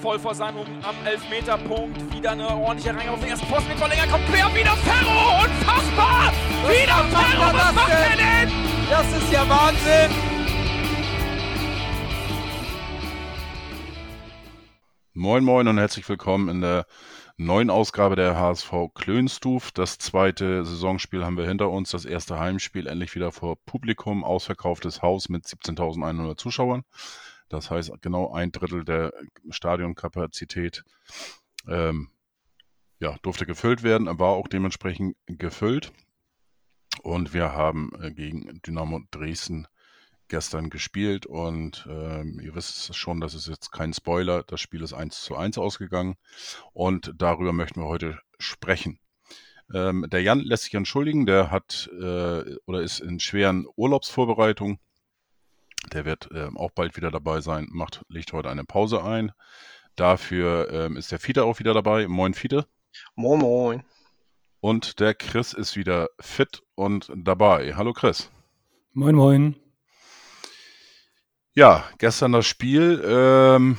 voll vor seinem am Elfmeterpunkt. Wieder eine ordentliche Reihe auf den ersten Posten mit Verlänger. Kommt quer, wieder Ferro! Unfassbar! Was wieder Ferro! Was macht er denn? Das ist ja Wahnsinn! Moin Moin und herzlich willkommen in der neuen Ausgabe der HSV Klönstuf. Das zweite Saisonspiel haben wir hinter uns. Das erste Heimspiel endlich wieder vor Publikum. Ausverkauftes Haus mit 17.100 Zuschauern. Das heißt, genau ein Drittel der Stadionkapazität ähm, ja, durfte gefüllt werden, war auch dementsprechend gefüllt. Und wir haben äh, gegen Dynamo Dresden gestern gespielt und ähm, ihr wisst schon, das ist jetzt kein Spoiler. Das Spiel ist 1 zu 1 ausgegangen und darüber möchten wir heute sprechen. Ähm, der Jan lässt sich entschuldigen, der hat äh, oder ist in schweren Urlaubsvorbereitungen der wird ähm, auch bald wieder dabei sein, macht, legt heute eine Pause ein. Dafür ähm, ist der Fiete auch wieder dabei. Moin, Fiete. Moin, moin. Und der Chris ist wieder fit und dabei. Hallo, Chris. Moin, moin. Ja, gestern das Spiel. Ähm,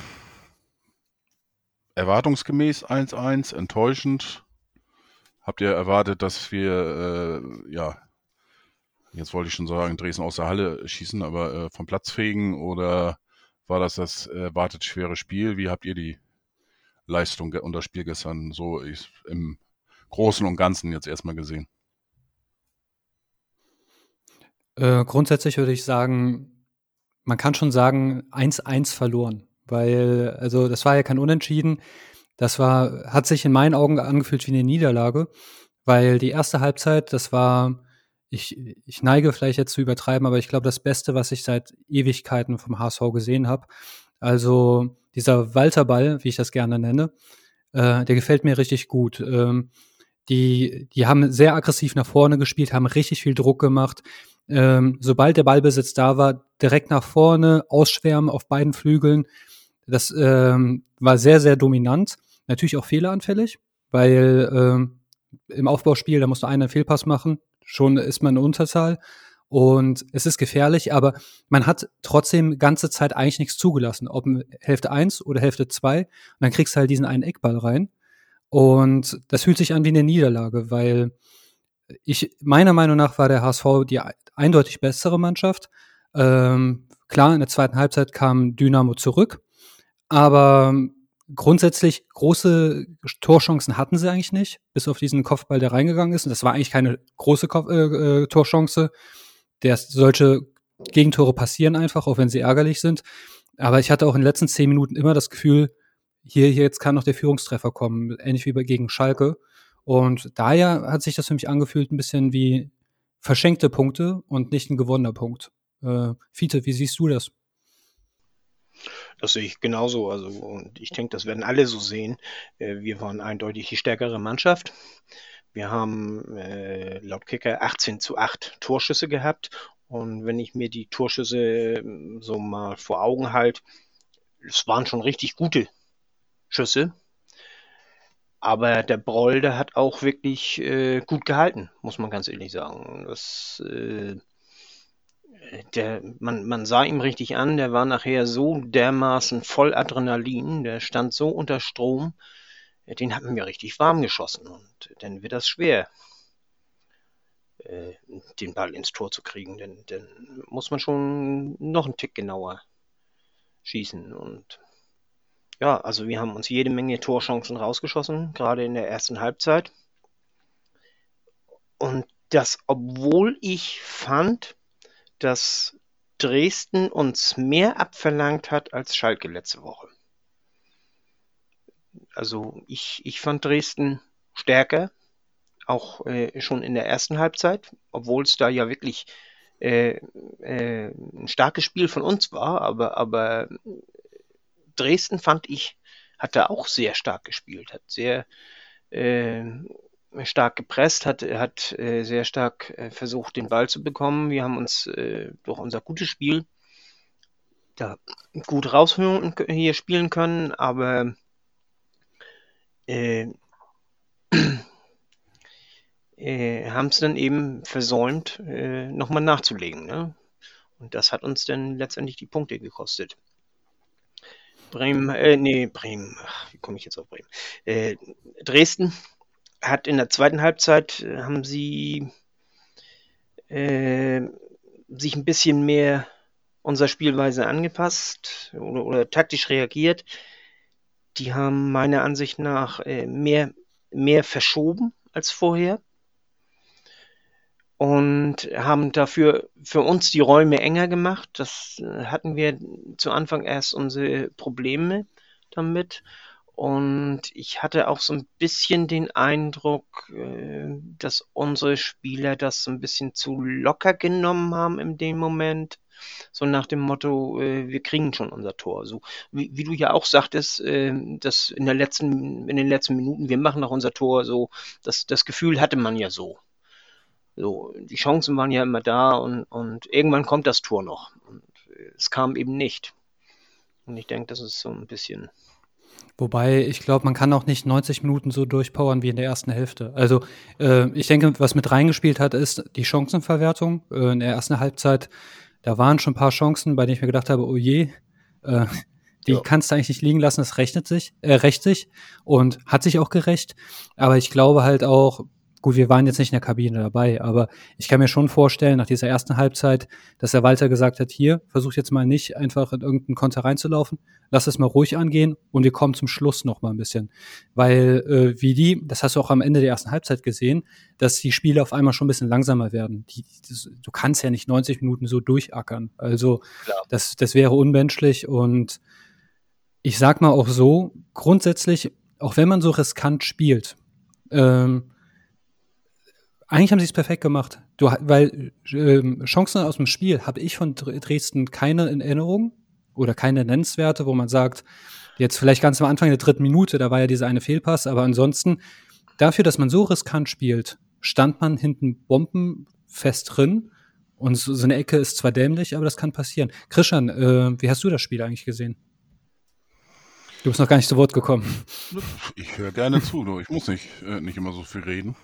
erwartungsgemäß 1-1, enttäuschend. Habt ihr erwartet, dass wir äh, ja jetzt wollte ich schon sagen, Dresden aus der Halle schießen, aber äh, vom Platz fegen oder war das das erwartet schwere Spiel? Wie habt ihr die Leistung und das Spiel gestern so im Großen und Ganzen jetzt erstmal gesehen? Äh, grundsätzlich würde ich sagen, man kann schon sagen, 1-1 verloren, weil, also das war ja kein Unentschieden. Das war, hat sich in meinen Augen angefühlt wie eine Niederlage, weil die erste Halbzeit, das war ich, ich neige vielleicht jetzt zu übertreiben, aber ich glaube, das Beste, was ich seit Ewigkeiten vom HSV gesehen habe. Also dieser Walterball, wie ich das gerne nenne, äh, der gefällt mir richtig gut. Ähm, die, die haben sehr aggressiv nach vorne gespielt, haben richtig viel Druck gemacht. Ähm, sobald der Ballbesitz da war, direkt nach vorne, ausschwärmen auf beiden Flügeln. Das ähm, war sehr, sehr dominant. Natürlich auch fehleranfällig, weil ähm, im Aufbauspiel, da musst du einen Fehlpass machen, schon ist man eine Unterzahl. Und es ist gefährlich, aber man hat trotzdem ganze Zeit eigentlich nichts zugelassen, ob Hälfte eins oder Hälfte zwei. Und dann kriegst du halt diesen einen Eckball rein. Und das fühlt sich an wie eine Niederlage, weil ich, meiner Meinung nach war der HSV die eindeutig bessere Mannschaft. Ähm, klar, in der zweiten Halbzeit kam Dynamo zurück, aber grundsätzlich große Torchancen hatten sie eigentlich nicht, bis auf diesen Kopfball, der reingegangen ist. Und das war eigentlich keine große Kopf äh, äh, Torchance. Der, solche Gegentore passieren einfach, auch wenn sie ärgerlich sind. Aber ich hatte auch in den letzten zehn Minuten immer das Gefühl, hier, hier jetzt kann noch der Führungstreffer kommen, ähnlich wie gegen Schalke. Und daher hat sich das für mich angefühlt ein bisschen wie verschenkte Punkte und nicht ein gewonnener Punkt. Äh, Fiete, wie siehst du das? Das sehe ich genauso. Also, und ich denke, das werden alle so sehen. Äh, wir waren eindeutig die stärkere Mannschaft. Wir haben äh, laut Kicker 18 zu 8 Torschüsse gehabt. Und wenn ich mir die Torschüsse ähm, so mal vor Augen halte, es waren schon richtig gute Schüsse. Aber der Broll, der hat auch wirklich äh, gut gehalten, muss man ganz ehrlich sagen. Das äh, der, man, man sah ihm richtig an, der war nachher so dermaßen voll Adrenalin, der stand so unter Strom, den hat mir richtig warm geschossen und dann wird das schwer, äh, den Ball ins Tor zu kriegen, denn dann muss man schon noch einen Tick genauer schießen und ja, also wir haben uns jede Menge Torchancen rausgeschossen, gerade in der ersten Halbzeit. Und das, obwohl ich fand, dass Dresden uns mehr abverlangt hat als Schalke letzte Woche. Also ich, ich fand Dresden stärker, auch äh, schon in der ersten Halbzeit, obwohl es da ja wirklich äh, äh, ein starkes Spiel von uns war, aber, aber Dresden fand ich, hat da auch sehr stark gespielt, hat sehr äh, stark gepresst, hat, hat äh, sehr stark äh, versucht, den Ball zu bekommen. Wir haben uns äh, durch unser gutes Spiel da gut rausholen hier spielen können, aber äh, äh, haben es dann eben versäumt, äh, nochmal nachzulegen. Ne? Und das hat uns dann letztendlich die Punkte gekostet. Bremen, äh, nee, Bremen, Ach, wie komme ich jetzt auf Bremen? Äh, Dresden hat in der zweiten Halbzeit, äh, haben sie äh, sich ein bisschen mehr unserer Spielweise angepasst oder, oder taktisch reagiert. Die haben meiner Ansicht nach äh, mehr, mehr verschoben als vorher und haben dafür für uns die Räume enger gemacht. Das äh, hatten wir zu Anfang erst unsere Probleme damit. Und ich hatte auch so ein bisschen den Eindruck, äh, dass unsere Spieler das so ein bisschen zu locker genommen haben in dem Moment. So nach dem Motto, äh, wir kriegen schon unser Tor. So wie, wie du ja auch sagtest, dass in der letzten, in den letzten Minuten, wir machen noch unser Tor. So das, das Gefühl hatte man ja so. So, die Chancen waren ja immer da und, und irgendwann kommt das Tor noch. Und es kam eben nicht. Und ich denke, das ist so ein bisschen. Wobei, ich glaube, man kann auch nicht 90 Minuten so durchpowern wie in der ersten Hälfte. Also, äh, ich denke, was mit reingespielt hat, ist die Chancenverwertung. Äh, in der ersten Halbzeit, da waren schon ein paar Chancen, bei denen ich mir gedacht habe, oh je, äh, die ja. kannst du eigentlich nicht liegen lassen, das rechnet sich, äh, rächt sich und hat sich auch gerecht. Aber ich glaube halt auch, Gut, wir waren jetzt nicht in der Kabine dabei, aber ich kann mir schon vorstellen, nach dieser ersten Halbzeit, dass der Walter gesagt hat, hier, versuch jetzt mal nicht einfach in irgendeinen Konter reinzulaufen, lass es mal ruhig angehen und wir kommen zum Schluss noch mal ein bisschen. Weil, äh, wie die, das hast du auch am Ende der ersten Halbzeit gesehen, dass die Spiele auf einmal schon ein bisschen langsamer werden. Die, das, du kannst ja nicht 90 Minuten so durchackern. Also, das, das wäre unmenschlich und ich sag mal auch so, grundsätzlich, auch wenn man so riskant spielt, ähm, eigentlich haben sie es perfekt gemacht. Du, weil ähm, Chancen aus dem Spiel habe ich von Dresden keine in Erinnerung oder keine nennenswerte, wo man sagt, jetzt vielleicht ganz am Anfang der dritten Minute, da war ja dieser eine Fehlpass, aber ansonsten dafür, dass man so riskant spielt, stand man hinten bombenfest drin. Und so, so eine Ecke ist zwar dämlich, aber das kann passieren. Christian, äh, wie hast du das Spiel eigentlich gesehen? Du bist noch gar nicht zu Wort gekommen. Ich höre gerne zu, nur ich muss nicht, äh, nicht immer so viel reden.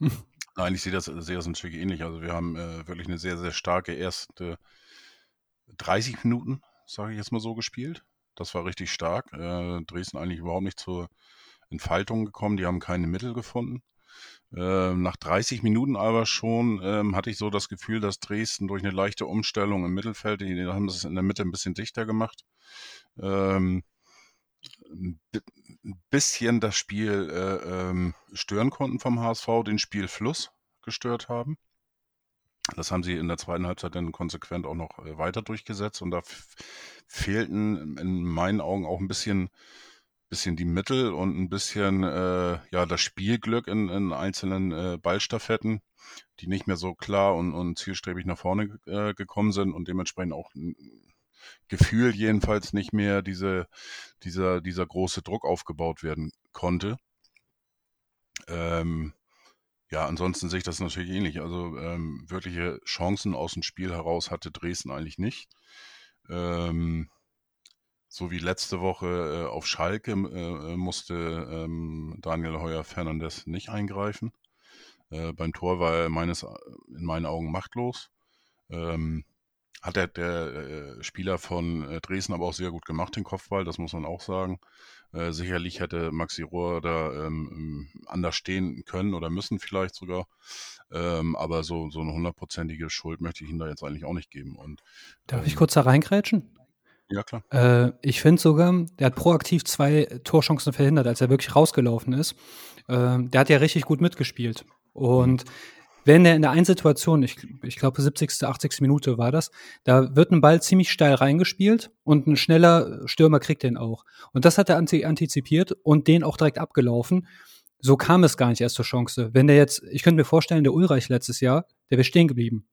Nein, ich sehe das, sehe das natürlich ähnlich. Also wir haben äh, wirklich eine sehr, sehr starke erste 30 Minuten, sage ich jetzt mal so, gespielt. Das war richtig stark. Äh, Dresden eigentlich überhaupt nicht zur Entfaltung gekommen. Die haben keine Mittel gefunden. Äh, nach 30 Minuten aber schon ähm, hatte ich so das Gefühl, dass Dresden durch eine leichte Umstellung im Mittelfeld, die, haben es in der Mitte ein bisschen dichter gemacht, ähm, ein bisschen das Spiel äh, ähm, stören konnten vom HSV, den Spielfluss gestört haben. Das haben sie in der zweiten Halbzeit dann konsequent auch noch äh, weiter durchgesetzt und da fehlten in meinen Augen auch ein bisschen, bisschen die Mittel und ein bisschen äh, ja das Spielglück in, in einzelnen äh, Ballstaffetten, die nicht mehr so klar und, und zielstrebig nach vorne äh, gekommen sind und dementsprechend auch Gefühl jedenfalls nicht mehr diese, dieser, dieser große Druck aufgebaut werden konnte. Ähm, ja, ansonsten sehe ich das natürlich ähnlich. Also ähm, wirkliche Chancen aus dem Spiel heraus hatte Dresden eigentlich nicht. Ähm, so wie letzte Woche äh, auf Schalke äh, musste ähm, Daniel Heuer Fernandes nicht eingreifen. Äh, beim Tor war er meines, in meinen Augen machtlos. Ähm, hat der, der äh, Spieler von äh, Dresden aber auch sehr gut gemacht, den Kopfball, das muss man auch sagen. Äh, sicherlich hätte Maxi Rohr da ähm, anders stehen können oder müssen vielleicht sogar. Ähm, aber so, so eine hundertprozentige Schuld möchte ich ihm da jetzt eigentlich auch nicht geben. Und, Darf ähm, ich kurz da reingrätschen? Ja, klar. Äh, ich finde sogar, der hat proaktiv zwei Torchancen verhindert, als er wirklich rausgelaufen ist. Äh, der hat ja richtig gut mitgespielt. Und mhm wenn er in der einen Situation, ich, ich glaube 70., 80. Minute war das, da wird ein Ball ziemlich steil reingespielt und ein schneller Stürmer kriegt den auch. Und das hat er antizipiert und den auch direkt abgelaufen. So kam es gar nicht erst zur Chance. Wenn der jetzt, ich könnte mir vorstellen, der Ulreich letztes Jahr, der wäre stehen geblieben.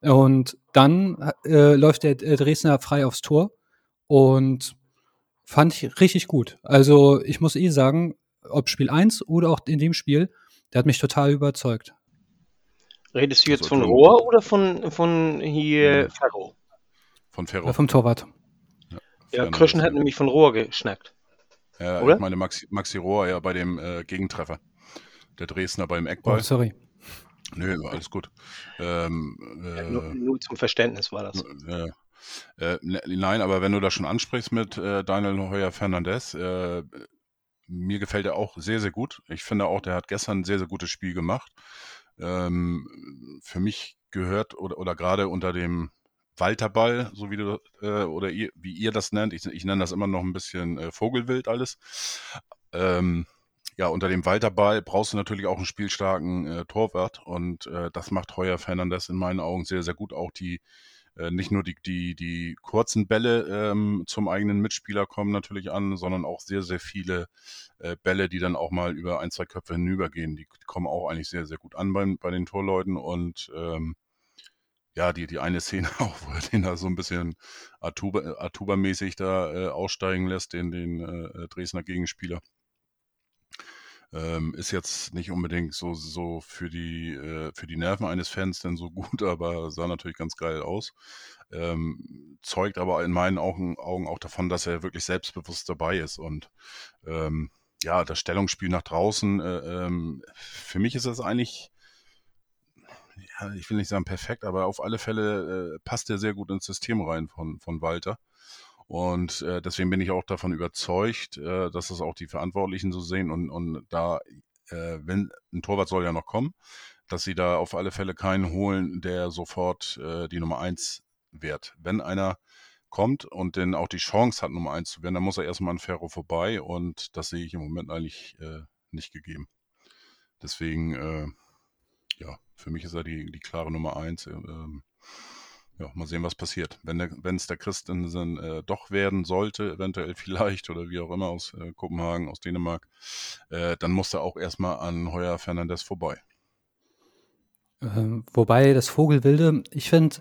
Und dann äh, läuft der Dresdner frei aufs Tor und fand ich richtig gut. Also ich muss eh sagen, ob Spiel 1 oder auch in dem Spiel, der hat mich total überzeugt. Redest du jetzt also von Rohr oder von, von hier ja. Ferro? Von Ferro. Ja, vom Torwart. Ja, ja Kröschen hat nämlich von Rohr geschnackt. Ja, oder? ich meine Maxi, Maxi Rohr ja bei dem äh, Gegentreffer. Der Dresdner beim Eckball. Oh, sorry. Nö, alles gut. Ähm, äh, nur, nur, zum Verständnis war das. Äh, Äh, ne, nein, aber wenn du das schon ansprichst mit äh, Daniel Heuer Fernandez, äh, mir gefällt er auch sehr, sehr gut. Ich finde auch, der hat gestern ein sehr, sehr gutes Spiel gemacht. Ähm, für mich gehört oder, oder gerade unter dem Walterball, so wie du äh, oder ihr, wie ihr das nennt, ich, ich nenne das immer noch ein bisschen äh, Vogelwild alles. Ähm, ja, unter dem Walterball brauchst du natürlich auch einen spielstarken äh, Torwart und äh, das macht Heuer Fernandes in meinen Augen sehr, sehr gut. Auch die nicht nur die, die, die kurzen Bälle ähm, zum eigenen Mitspieler kommen natürlich an, sondern auch sehr, sehr viele äh, Bälle, die dann auch mal über ein, zwei Köpfe hinübergehen. Die kommen auch eigentlich sehr, sehr gut an bei, bei den Torleuten und ähm, ja, die, die eine Szene auch, wo er den da so ein bisschen Atuba-mäßig da äh, aussteigen lässt, den, den äh, Dresdner Gegenspieler. Ähm, ist jetzt nicht unbedingt so, so für, die, äh, für die Nerven eines Fans denn so gut, aber sah natürlich ganz geil aus. Ähm, zeugt aber in meinen Augen, Augen auch davon, dass er wirklich selbstbewusst dabei ist. Und ähm, ja, das Stellungsspiel nach draußen, äh, ähm, für mich ist das eigentlich, ja, ich will nicht sagen perfekt, aber auf alle Fälle äh, passt er sehr gut ins System rein von, von Walter. Und äh, deswegen bin ich auch davon überzeugt, äh, dass das auch die Verantwortlichen so sehen und, und da, äh, wenn ein Torwart soll ja noch kommen, dass sie da auf alle Fälle keinen holen, der sofort äh, die Nummer eins wird. Wenn einer kommt und dann auch die Chance hat, Nummer eins zu werden, dann muss er erstmal an Ferro vorbei und das sehe ich im Moment eigentlich äh, nicht gegeben. Deswegen, äh, ja, für mich ist er die, die klare Nummer eins. Ähm, ja, mal sehen, was passiert. Wenn es der Christensen äh, doch werden sollte, eventuell vielleicht oder wie auch immer aus äh, Kopenhagen, aus Dänemark, äh, dann muss er auch erstmal an Heuer Fernandes vorbei. Ähm, wobei das Vogelwilde, ich finde,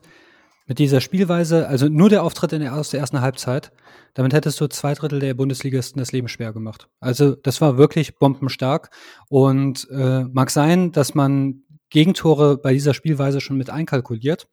mit dieser Spielweise, also nur der Auftritt der, aus der ersten Halbzeit, damit hättest du zwei Drittel der Bundesligisten das Leben schwer gemacht. Also das war wirklich bombenstark und äh, mag sein, dass man Gegentore bei dieser Spielweise schon mit einkalkuliert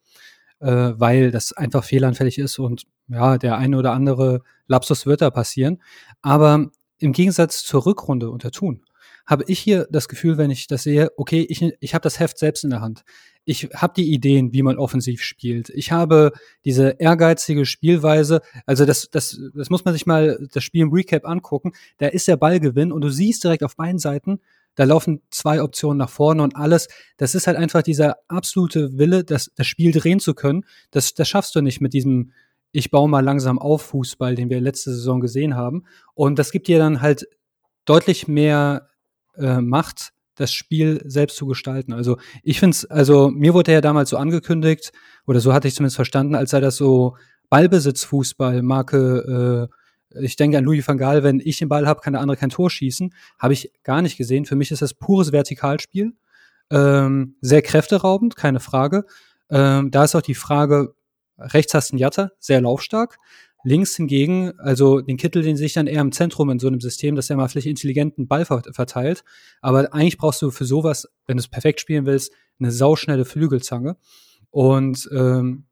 äh, weil das einfach fehleranfällig ist und ja, der eine oder andere Lapsus wird da passieren. Aber im Gegensatz zur Rückrunde unter Thun habe ich hier das Gefühl, wenn ich das sehe, okay, ich, ich habe das Heft selbst in der Hand. Ich habe die Ideen, wie man offensiv spielt. Ich habe diese ehrgeizige Spielweise. Also das, das, das muss man sich mal das Spiel im Recap angucken. Da ist der Ballgewinn und du siehst direkt auf beiden Seiten, da laufen zwei Optionen nach vorne und alles. Das ist halt einfach dieser absolute Wille, das, das Spiel drehen zu können. Das, das schaffst du nicht mit diesem ich baue mal langsam auf Fußball, den wir letzte Saison gesehen haben. Und das gibt dir dann halt deutlich mehr äh, Macht, das Spiel selbst zu gestalten. Also ich finde es, also mir wurde ja damals so angekündigt, oder so hatte ich zumindest verstanden, als sei das so Ballbesitzfußball, Marke äh, ich denke an Louis van Gaal, wenn ich den Ball habe, kann der andere kein Tor schießen. Habe ich gar nicht gesehen. Für mich ist das pures Vertikalspiel. Ähm, sehr kräfteraubend, keine Frage. Ähm, da ist auch die Frage, rechts hast du einen Jatta, sehr laufstark. Links hingegen, also den Kittel, den sehe ich dann eher im Zentrum in so einem System, dass er mal vielleicht intelligenten Ball verteilt. Aber eigentlich brauchst du für sowas, wenn du es perfekt spielen willst, eine sauschnelle Flügelzange. Und ähm,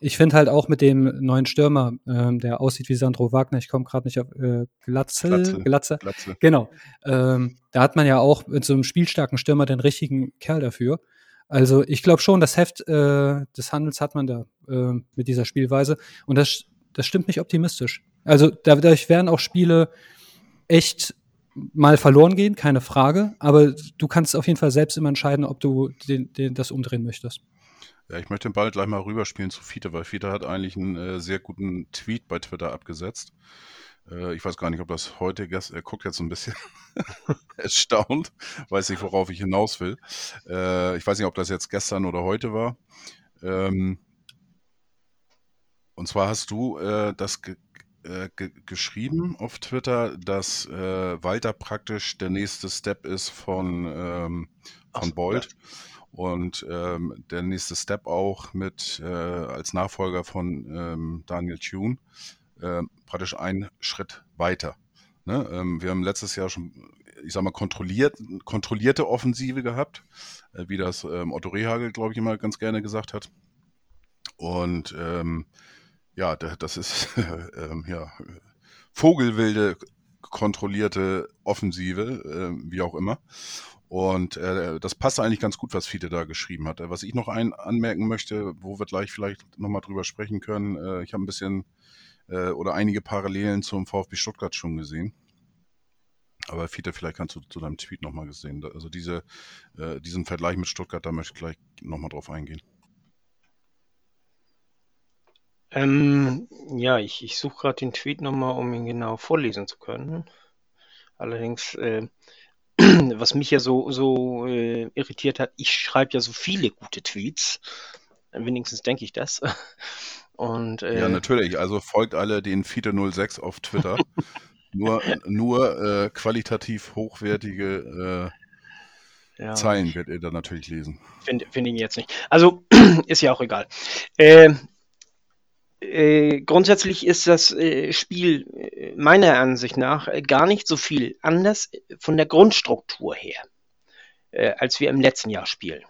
ich finde halt auch mit dem neuen Stürmer, ähm, der aussieht wie Sandro Wagner, ich komme gerade nicht auf äh, Glatzel, Glatze. Glatze. Glatze. Genau. Ähm, da hat man ja auch mit so einem spielstarken Stürmer den richtigen Kerl dafür. Also ich glaube schon, das Heft äh, des Handels hat man da äh, mit dieser Spielweise. Und das, das stimmt mich optimistisch. Also dadurch werden auch Spiele echt mal verloren gehen, keine Frage. Aber du kannst auf jeden Fall selbst immer entscheiden, ob du den, den, das umdrehen möchtest. Ja, ich möchte den Ball gleich mal rüberspielen zu Fiete, weil Fiete hat eigentlich einen äh, sehr guten Tweet bei Twitter abgesetzt. Äh, ich weiß gar nicht, ob das heute, er guckt jetzt ein bisschen erstaunt, weiß nicht, worauf ich hinaus will. Äh, ich weiß nicht, ob das jetzt gestern oder heute war. Ähm, und zwar hast du äh, das ge äh, ge geschrieben auf Twitter, dass äh, Walter praktisch der nächste Step ist von, ähm, von Bolt. Und ähm, der nächste Step auch mit äh, als Nachfolger von ähm, Daniel Thune äh, praktisch einen Schritt weiter. Ne? Ähm, wir haben letztes Jahr schon, ich sag mal, kontrolliert, kontrollierte Offensive gehabt, äh, wie das ähm, Otto Rehagel, glaube ich, immer ganz gerne gesagt hat. Und ähm, ja, das ist ähm, ja, Vogelwilde kontrollierte Offensive, äh, wie auch immer. Und äh, das passt eigentlich ganz gut, was Fiete da geschrieben hat. Was ich noch ein anmerken möchte, wo wir gleich vielleicht nochmal drüber sprechen können, äh, ich habe ein bisschen äh, oder einige Parallelen zum VfB Stuttgart schon gesehen. Aber Fiete, vielleicht kannst du zu deinem Tweet nochmal gesehen. Also diese, äh, diesen Vergleich mit Stuttgart, da möchte ich gleich nochmal drauf eingehen. Ähm, ja, ich, ich suche gerade den Tweet nochmal, um ihn genau vorlesen zu können. Allerdings, äh, was mich ja so, so äh, irritiert hat, ich schreibe ja so viele gute Tweets. Wenigstens denke ich das. Und, äh, ja, natürlich. Also folgt alle den Fiete06 auf Twitter. nur nur äh, qualitativ hochwertige äh, ja. Zeilen werdet ihr dann natürlich lesen. Finde find ich jetzt nicht. Also ist ja auch egal. Äh, grundsätzlich ist das äh, Spiel äh, meiner Ansicht nach äh, gar nicht so viel anders von der Grundstruktur her, als wir im letzten Jahr spielen.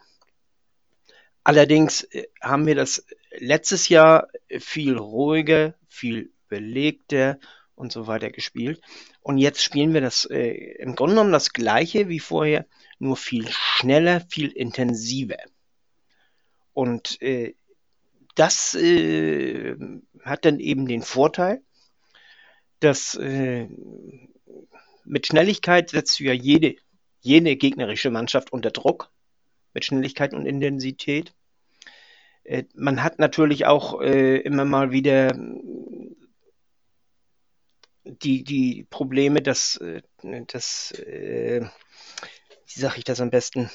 Allerdings haben wir das letztes Jahr viel ruhiger, viel belegter und so weiter gespielt. Und jetzt spielen wir das im Grunde genommen das gleiche wie vorher, nur viel schneller, viel intensiver. Und das äh, hat dann eben den Vorteil, dass äh, mit Schnelligkeit setzt du ja jede, jede gegnerische Mannschaft unter Druck, mit Schnelligkeit und Intensität. Äh, man hat natürlich auch äh, immer mal wieder die, die Probleme, dass, äh, dass äh, wie sage ich das am besten,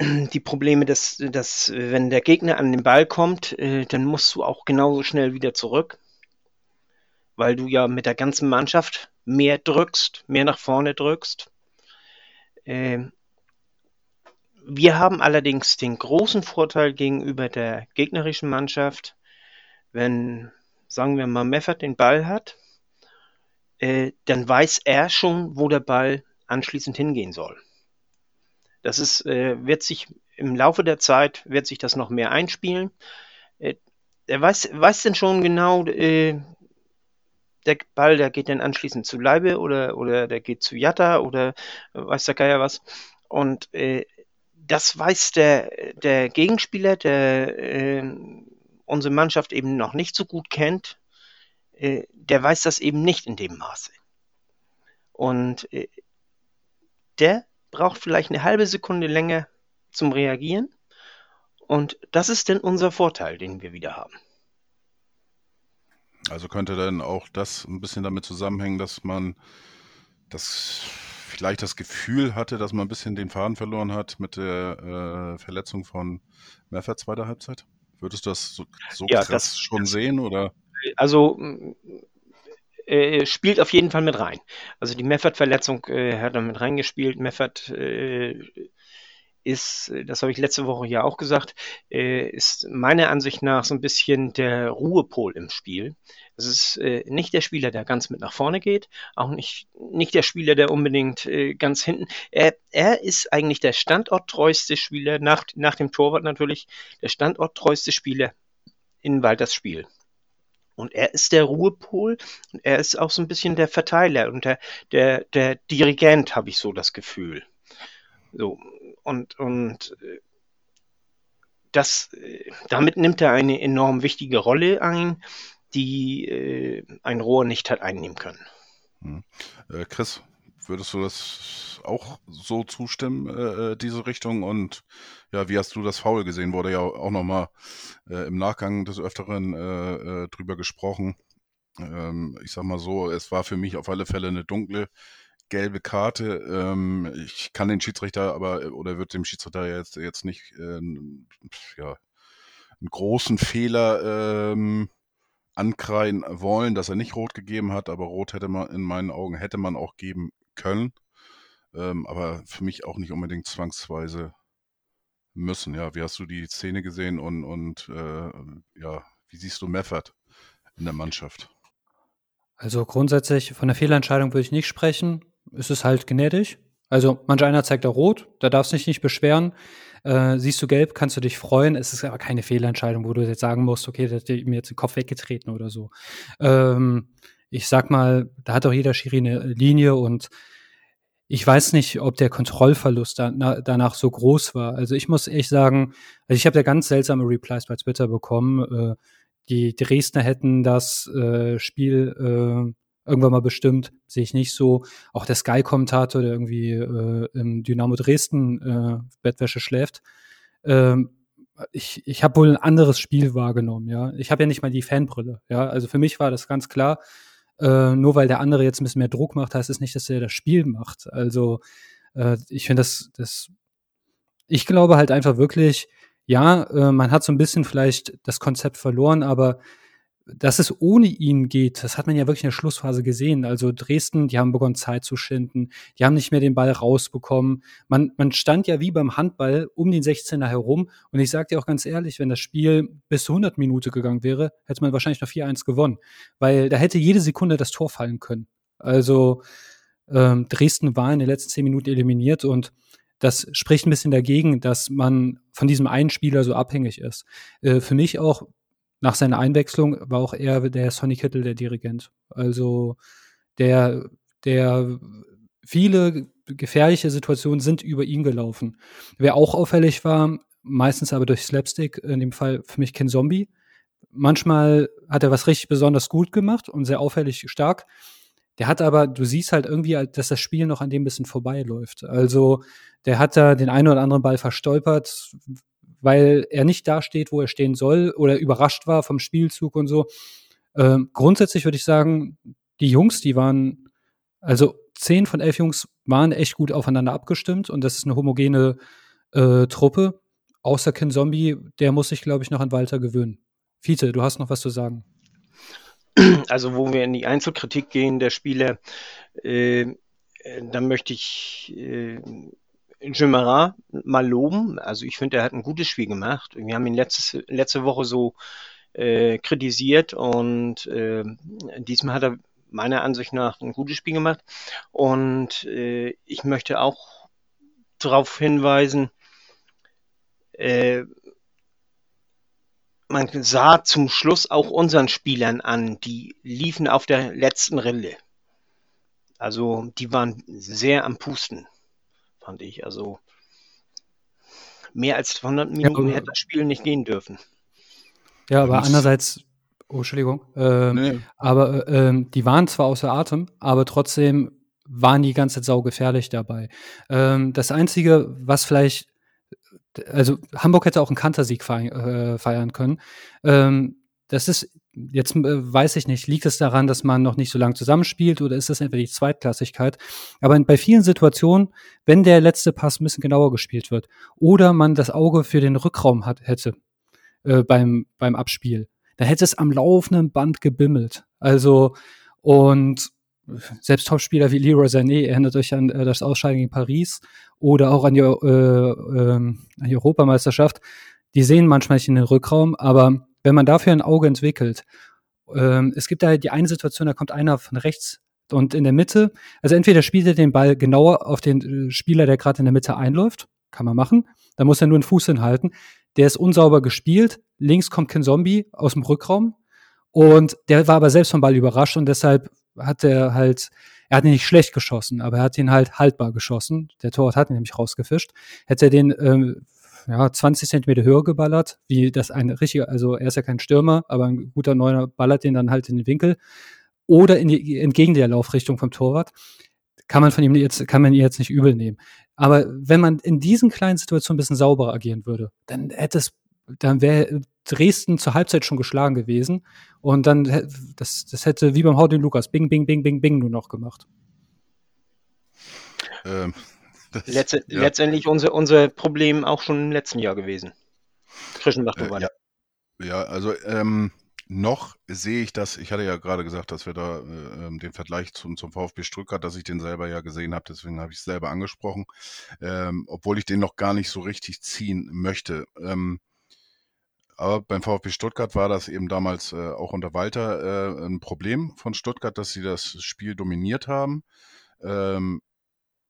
die Probleme, dass, dass wenn der Gegner an den Ball kommt, äh, dann musst du auch genauso schnell wieder zurück, weil du ja mit der ganzen Mannschaft mehr drückst, mehr nach vorne drückst. Äh, wir haben allerdings den großen Vorteil gegenüber der gegnerischen Mannschaft, wenn, sagen wir mal, Meffert den Ball hat, äh, dann weiß er schon, wo der Ball anschließend hingehen soll. Das ist, äh, wird sich im Laufe der Zeit wird sich das noch mehr einspielen. Äh, er weiß, weiß denn schon genau, äh, der Ball, der geht dann anschließend zu Leibe oder, oder der geht zu Jatta oder weiß der Geier was. Und äh, das weiß der, der Gegenspieler, der äh, unsere Mannschaft eben noch nicht so gut kennt, äh, der weiß das eben nicht in dem Maße. Und äh, der braucht vielleicht eine halbe Sekunde länger zum Reagieren. Und das ist denn unser Vorteil, den wir wieder haben. Also könnte dann auch das ein bisschen damit zusammenhängen, dass man das vielleicht das Gefühl hatte, dass man ein bisschen den Faden verloren hat mit der äh, Verletzung von Merfer zweiter Halbzeit? Würdest du das so, so ja, krass das, schon sehen oder? Also äh, spielt auf jeden Fall mit rein. Also die Meffert-Verletzung äh, hat da mit reingespielt. Meffert äh, ist, das habe ich letzte Woche ja auch gesagt, äh, ist meiner Ansicht nach so ein bisschen der Ruhepol im Spiel. Es ist äh, nicht der Spieler, der ganz mit nach vorne geht, auch nicht, nicht der Spieler, der unbedingt ganz hinten. Er, er ist eigentlich der standorttreueste Spieler, nach, nach dem Torwart natürlich, der standorttreueste Spieler in Walters Spiel. Und er ist der Ruhepol und er ist auch so ein bisschen der Verteiler und der, der, der Dirigent, habe ich so das Gefühl. So, und, und äh, das, äh, damit nimmt er eine enorm wichtige Rolle ein, die äh, ein Rohr nicht hat einnehmen können. Hm. Äh, Chris, würdest du das auch so zustimmen, äh, äh, diese Richtung? Und ja, wie hast du das Foul gesehen? Wurde ja auch nochmal äh, im Nachgang des Öfteren äh, äh, drüber gesprochen. Ähm, ich sag mal so, es war für mich auf alle Fälle eine dunkle gelbe Karte. Ähm, ich kann den Schiedsrichter aber, oder wird dem Schiedsrichter jetzt, jetzt nicht äh, ja, einen großen Fehler ähm, ankreien wollen, dass er nicht rot gegeben hat, aber rot hätte man in meinen Augen hätte man auch geben können, ähm, aber für mich auch nicht unbedingt zwangsweise müssen. Ja, wie hast du die Szene gesehen und, und äh, ja, wie siehst du Meffert in der Mannschaft? Also grundsätzlich von der Fehlentscheidung würde ich nicht sprechen. Es ist halt gnädig. Also manch einer zeigt da rot, da darfst du dich nicht beschweren. Äh, siehst du gelb, kannst du dich freuen. Es ist aber keine Fehlentscheidung, wo du jetzt sagen musst, okay, der hat mir jetzt den Kopf weggetreten oder so. Ähm, ich sag mal, da hat auch jeder Schiri eine Linie und ich weiß nicht, ob der Kontrollverlust da, na, danach so groß war. Also ich muss echt sagen, also ich habe da ganz seltsame Replies bei Twitter bekommen. Äh, die Dresdner hätten das äh, Spiel äh, irgendwann mal bestimmt, sehe ich nicht so. Auch der Sky-Kommentator, der irgendwie äh, im Dynamo Dresden äh, Bettwäsche schläft. Ähm, ich, ich habe wohl ein anderes Spiel wahrgenommen, ja. Ich habe ja nicht mal die Fanbrille, ja. Also für mich war das ganz klar, äh, nur weil der andere jetzt ein bisschen mehr Druck macht, heißt es das nicht, dass er das Spiel macht. Also äh, ich finde das, das, ich glaube halt einfach wirklich, ja, äh, man hat so ein bisschen vielleicht das Konzept verloren, aber dass es ohne ihn geht, das hat man ja wirklich in der Schlussphase gesehen. Also Dresden, die haben begonnen Zeit zu schinden, die haben nicht mehr den Ball rausbekommen. Man, man stand ja wie beim Handball um den 16er herum und ich sage dir auch ganz ehrlich, wenn das Spiel bis zu 100 Minuten gegangen wäre, hätte man wahrscheinlich noch 4-1 gewonnen, weil da hätte jede Sekunde das Tor fallen können. Also ähm, Dresden war in den letzten 10 Minuten eliminiert und das spricht ein bisschen dagegen, dass man von diesem einen Spieler so abhängig ist. Äh, für mich auch nach seiner Einwechslung war auch er der Sonny Kittel der Dirigent. Also der, der viele gefährliche Situationen sind über ihn gelaufen. Wer auch auffällig war, meistens aber durch Slapstick, in dem Fall für mich Ken Zombie. Manchmal hat er was richtig besonders gut gemacht und sehr auffällig stark. Der hat aber, du siehst halt irgendwie, dass das Spiel noch an dem bisschen vorbeiläuft. Also der hat da den einen oder anderen Ball verstolpert, weil er nicht da steht, wo er stehen soll oder überrascht war vom Spielzug und so. Ähm, grundsätzlich würde ich sagen, die Jungs, die waren, also zehn von elf Jungs waren echt gut aufeinander abgestimmt und das ist eine homogene äh, Truppe. Außer Ken Zombie, der muss sich, glaube ich, noch an Walter gewöhnen. Fiete, du hast noch was zu sagen. Also, wo wir in die Einzelkritik gehen der Spieler, äh, äh dann möchte ich äh, Jemara mal loben. Also ich finde, er hat ein gutes Spiel gemacht. Wir haben ihn letztes, letzte Woche so äh, kritisiert und äh, diesmal hat er meiner Ansicht nach ein gutes Spiel gemacht. Und äh, ich möchte auch darauf hinweisen, äh, man sah zum Schluss auch unseren Spielern an, die liefen auf der letzten Rille. Also die waren sehr am Pusten fand ich. Also mehr als 200 Minuten ja, hätte das Spiel nicht gehen dürfen. Ja, aber andererseits, oh, Entschuldigung, ähm, nee. aber ähm, die waren zwar außer Atem, aber trotzdem waren die ganze Zeit saugefährlich dabei. Ähm, das Einzige, was vielleicht, also Hamburg hätte auch einen Kantersieg äh, feiern können. Ähm, das ist jetzt äh, weiß ich nicht, liegt es daran, dass man noch nicht so lange zusammenspielt oder ist das einfach die Zweitklassigkeit? Aber bei vielen Situationen, wenn der letzte Pass ein bisschen genauer gespielt wird oder man das Auge für den Rückraum hat, hätte äh, beim, beim Abspiel, dann hätte es am laufenden Band gebimmelt. Also, und selbst Topspieler wie Leroy Sané erinnert euch an äh, das Ausscheiden gegen Paris oder auch an die, äh, äh, an die Europameisterschaft. Die sehen manchmal nicht in den Rückraum, aber wenn man dafür ein Auge entwickelt, ähm, es gibt da die eine Situation, da kommt einer von rechts und in der Mitte, also entweder spielt er den Ball genauer auf den äh, Spieler, der gerade in der Mitte einläuft, kann man machen, da muss er nur einen Fuß hinhalten, der ist unsauber gespielt, links kommt kein Zombie aus dem Rückraum. Und der war aber selbst vom Ball überrascht und deshalb hat er halt, er hat ihn nicht schlecht geschossen, aber er hat ihn halt haltbar geschossen. Der Torwart hat ihn nämlich rausgefischt. Hätte er den ähm, ja, 20 Zentimeter höher geballert, wie das ein richtiger, also er ist ja kein Stürmer, aber ein guter Neuner ballert den dann halt in den Winkel oder in die, entgegen der Laufrichtung vom Torwart, kann man von ihm jetzt, kann man ihn jetzt nicht übel nehmen. Aber wenn man in diesen kleinen Situationen ein bisschen sauberer agieren würde, dann hätte es, dann wäre Dresden zur Halbzeit schon geschlagen gewesen und dann, das, das hätte wie beim Haudin Lukas, bing, bing, bing, bing, bing nur noch gemacht. Ähm, das, Letz ja. Letztendlich unser, unser Problem auch schon im letzten Jahr gewesen. Christian, äh, ja. ja, also ähm, noch sehe ich das, ich hatte ja gerade gesagt, dass wir da äh, ähm, den Vergleich zum, zum VfB Stuttgart, dass ich den selber ja gesehen habe, deswegen habe ich es selber angesprochen, ähm, obwohl ich den noch gar nicht so richtig ziehen möchte. Ähm, aber beim VfB Stuttgart war das eben damals äh, auch unter Walter äh, ein Problem von Stuttgart, dass sie das Spiel dominiert haben. Ähm,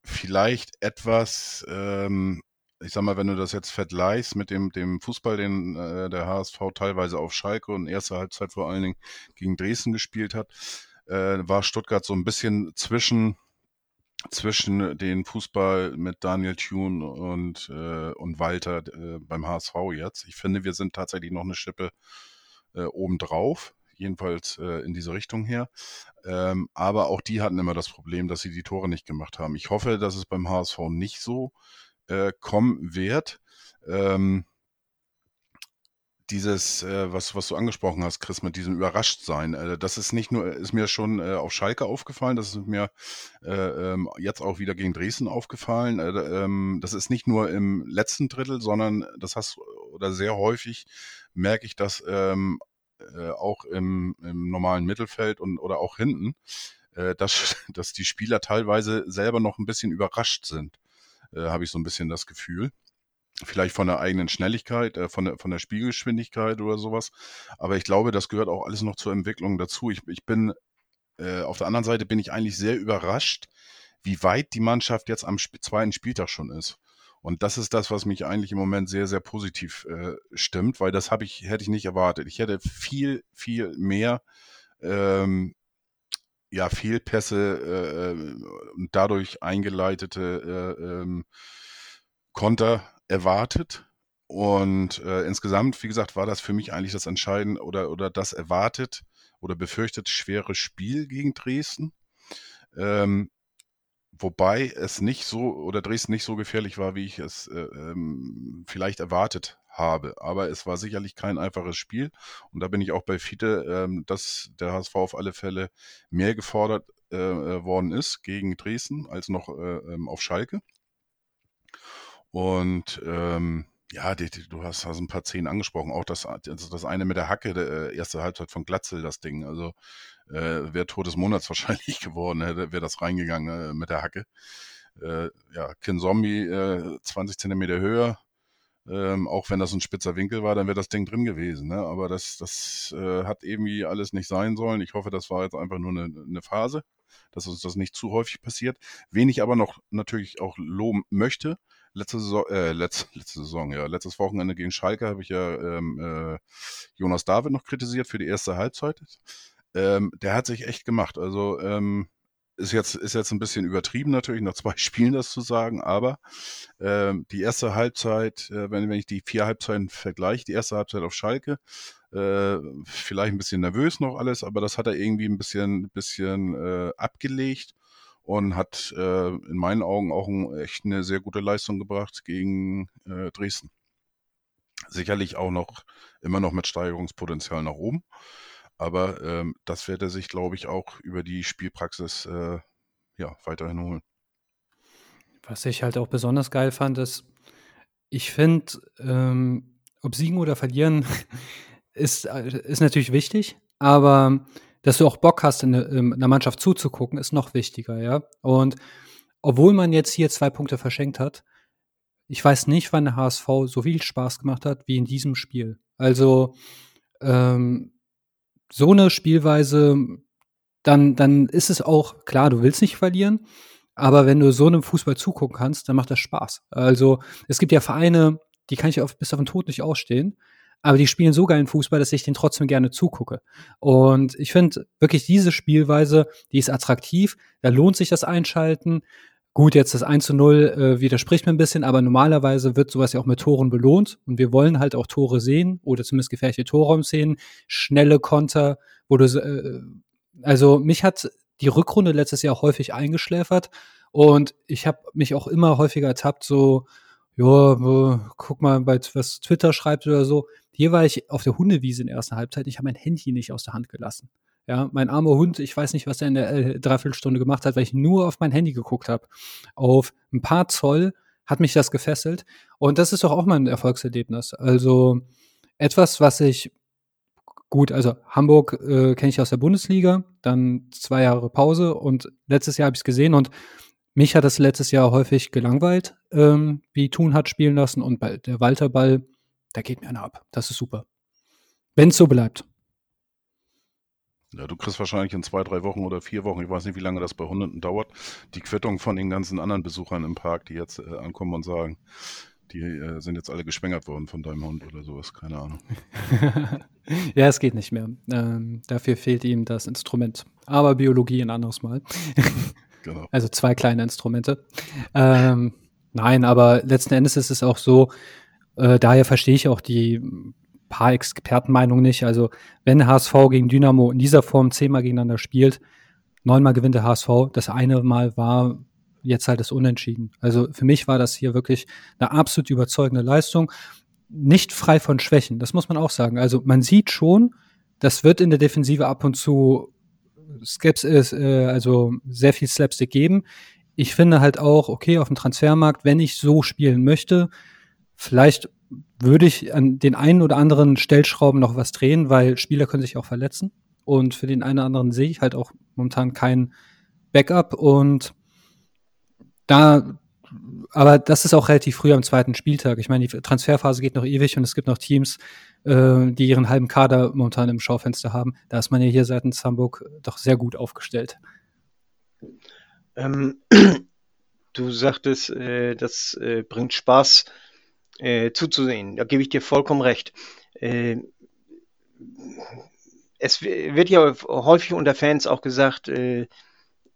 vielleicht etwas, ähm, ich sag mal, wenn du das jetzt vergleichst mit dem, dem Fußball, den äh, der HSV teilweise auf Schalke und erste Halbzeit vor allen Dingen gegen Dresden gespielt hat, äh, war Stuttgart so ein bisschen zwischen zwischen den Fußball mit Daniel Thune und, äh, und Walter äh, beim HSV jetzt. Ich finde, wir sind tatsächlich noch eine Schippe äh, obendrauf, jedenfalls äh, in diese Richtung her. Ähm, aber auch die hatten immer das Problem, dass sie die Tore nicht gemacht haben. Ich hoffe, dass es beim HSV nicht so äh, kommen wird. Ähm, dieses, äh, was, was du angesprochen hast, Chris, mit diesem Überraschtsein, äh, das ist nicht nur, ist mir schon äh, auf Schalke aufgefallen, das ist mir äh, ähm, jetzt auch wieder gegen Dresden aufgefallen. Äh, ähm, das ist nicht nur im letzten Drittel, sondern das hast oder sehr häufig merke ich das ähm, äh, auch im, im normalen Mittelfeld und oder auch hinten, äh, dass, dass die Spieler teilweise selber noch ein bisschen überrascht sind, äh, habe ich so ein bisschen das Gefühl vielleicht von der eigenen Schnelligkeit, äh, von, der, von der Spielgeschwindigkeit oder sowas. Aber ich glaube, das gehört auch alles noch zur Entwicklung dazu. Ich, ich bin, äh, auf der anderen Seite bin ich eigentlich sehr überrascht, wie weit die Mannschaft jetzt am zweiten Spieltag schon ist. Und das ist das, was mich eigentlich im Moment sehr, sehr positiv äh, stimmt, weil das habe ich, hätte ich nicht erwartet. Ich hätte viel, viel mehr ähm, ja, Fehlpässe äh, und dadurch eingeleitete äh, ähm, Konter erwartet. Und äh, insgesamt, wie gesagt, war das für mich eigentlich das Entscheidende oder, oder das erwartet oder befürchtet schwere Spiel gegen Dresden. Ähm, wobei es nicht so oder Dresden nicht so gefährlich war, wie ich es äh, ähm, vielleicht erwartet habe. Aber es war sicherlich kein einfaches Spiel. Und da bin ich auch bei Fiete, ähm, dass der HSV auf alle Fälle mehr gefordert äh, äh, worden ist gegen Dresden als noch äh, ähm, auf Schalke. Und ähm, ja, die, die, du hast, hast ein paar Szenen angesprochen. Auch das, also das eine mit der Hacke, der äh, erste Halbzeit von Glatzel, das Ding. Also äh, wäre Tor des Monats wahrscheinlich geworden, wäre das reingegangen äh, mit der Hacke. Äh, ja, Kin Zombie äh, 20 Zentimeter höher. Ähm, auch wenn das ein spitzer Winkel war, dann wäre das Ding drin gewesen. Ne? Aber das, das äh, hat irgendwie alles nicht sein sollen. Ich hoffe, das war jetzt einfach nur eine, eine Phase, dass uns das nicht zu häufig passiert. Wen ich aber noch natürlich auch loben möchte, letzte Saison, äh, letzte, letzte Saison, ja, letztes Wochenende gegen Schalke habe ich ja ähm, äh, Jonas David noch kritisiert für die erste Halbzeit. Ähm, der hat sich echt gemacht. Also ähm, ist jetzt, ist jetzt ein bisschen übertrieben natürlich, nach zwei Spielen das zu sagen, aber ähm, die erste Halbzeit, äh, wenn, wenn ich die vier Halbzeiten vergleiche, die erste Halbzeit auf Schalke, äh, vielleicht ein bisschen nervös noch alles, aber das hat er irgendwie ein bisschen, bisschen äh, abgelegt und hat äh, in meinen Augen auch ein, echt eine sehr gute Leistung gebracht gegen äh, Dresden. Sicherlich auch noch immer noch mit Steigerungspotenzial nach oben, aber ähm, das wird er sich, glaube ich, auch über die Spielpraxis äh, ja, weiterhin holen. Was ich halt auch besonders geil fand, ist, ich finde, ähm, ob siegen oder verlieren, ist, äh, ist natürlich wichtig, aber dass du auch Bock hast, in ähm, einer Mannschaft zuzugucken, ist noch wichtiger, ja. Und obwohl man jetzt hier zwei Punkte verschenkt hat, ich weiß nicht, wann der HSV so viel Spaß gemacht hat wie in diesem Spiel. Also ähm, so eine Spielweise, dann, dann ist es auch klar, du willst nicht verlieren, aber wenn du so einem Fußball zugucken kannst, dann macht das Spaß. Also es gibt ja Vereine, die kann ich auf, bis auf den Tod nicht ausstehen aber die spielen so geilen Fußball, dass ich den trotzdem gerne zugucke. Und ich finde wirklich diese Spielweise, die ist attraktiv, da lohnt sich das Einschalten. Gut, jetzt das 1 zu 0 äh, widerspricht mir ein bisschen, aber normalerweise wird sowas ja auch mit Toren belohnt und wir wollen halt auch Tore sehen oder zumindest gefährliche Torraumszenen, schnelle Konter, wo du, äh, also mich hat die Rückrunde letztes Jahr häufig eingeschläfert und ich habe mich auch immer häufiger ertappt, so, ja, guck mal, was Twitter schreibt oder so. Hier war ich auf der Hundewiese in der ersten Halbzeit. Ich habe mein Handy nicht aus der Hand gelassen. Ja, mein armer Hund, ich weiß nicht, was er in der äh, Dreiviertelstunde gemacht hat, weil ich nur auf mein Handy geguckt habe. Auf ein paar Zoll hat mich das gefesselt. Und das ist doch auch mal ein Erfolgserlebnis. Also etwas, was ich gut, also Hamburg äh, kenne ich aus der Bundesliga, dann zwei Jahre Pause und letztes Jahr habe ich es gesehen und mich hat das letztes Jahr häufig gelangweilt, ähm, wie Thun hat spielen lassen und bei der Walter Ball da geht mir einer ab. Das ist super. Wenn es so bleibt. Ja, du kriegst wahrscheinlich in zwei, drei Wochen oder vier Wochen, ich weiß nicht, wie lange das bei Hunderten dauert, die Quittung von den ganzen anderen Besuchern im Park, die jetzt äh, ankommen und sagen, Die äh, sind jetzt alle geschwängert worden von deinem Hund oder sowas, keine Ahnung. ja, es geht nicht mehr. Ähm, dafür fehlt ihm das Instrument. Aber Biologie ein anderes Mal. genau. Also zwei kleine Instrumente. Ähm, nein, aber letzten Endes ist es auch so, äh, daher verstehe ich auch die paar Expertenmeinungen nicht. Also, wenn HSV gegen Dynamo in dieser Form zehnmal gegeneinander spielt, neunmal gewinnt der HSV. Das eine Mal war jetzt halt das Unentschieden. Also für mich war das hier wirklich eine absolut überzeugende Leistung. Nicht frei von Schwächen, das muss man auch sagen. Also man sieht schon, das wird in der Defensive ab und zu Skepsis, äh, also sehr viel Slapstick geben. Ich finde halt auch, okay, auf dem Transfermarkt, wenn ich so spielen möchte, vielleicht würde ich an den einen oder anderen Stellschrauben noch was drehen, weil Spieler können sich auch verletzen. Und für den einen oder anderen sehe ich halt auch momentan kein Backup. Und da, aber das ist auch relativ früh am zweiten Spieltag. Ich meine, die Transferphase geht noch ewig und es gibt noch Teams, äh, die ihren halben Kader momentan im Schaufenster haben. Da ist man ja hier seitens Hamburg doch sehr gut aufgestellt. Ähm, du sagtest, äh, das äh, bringt Spaß äh, zuzusehen. Da gebe ich dir vollkommen recht. Äh, es wird ja häufig unter Fans auch gesagt,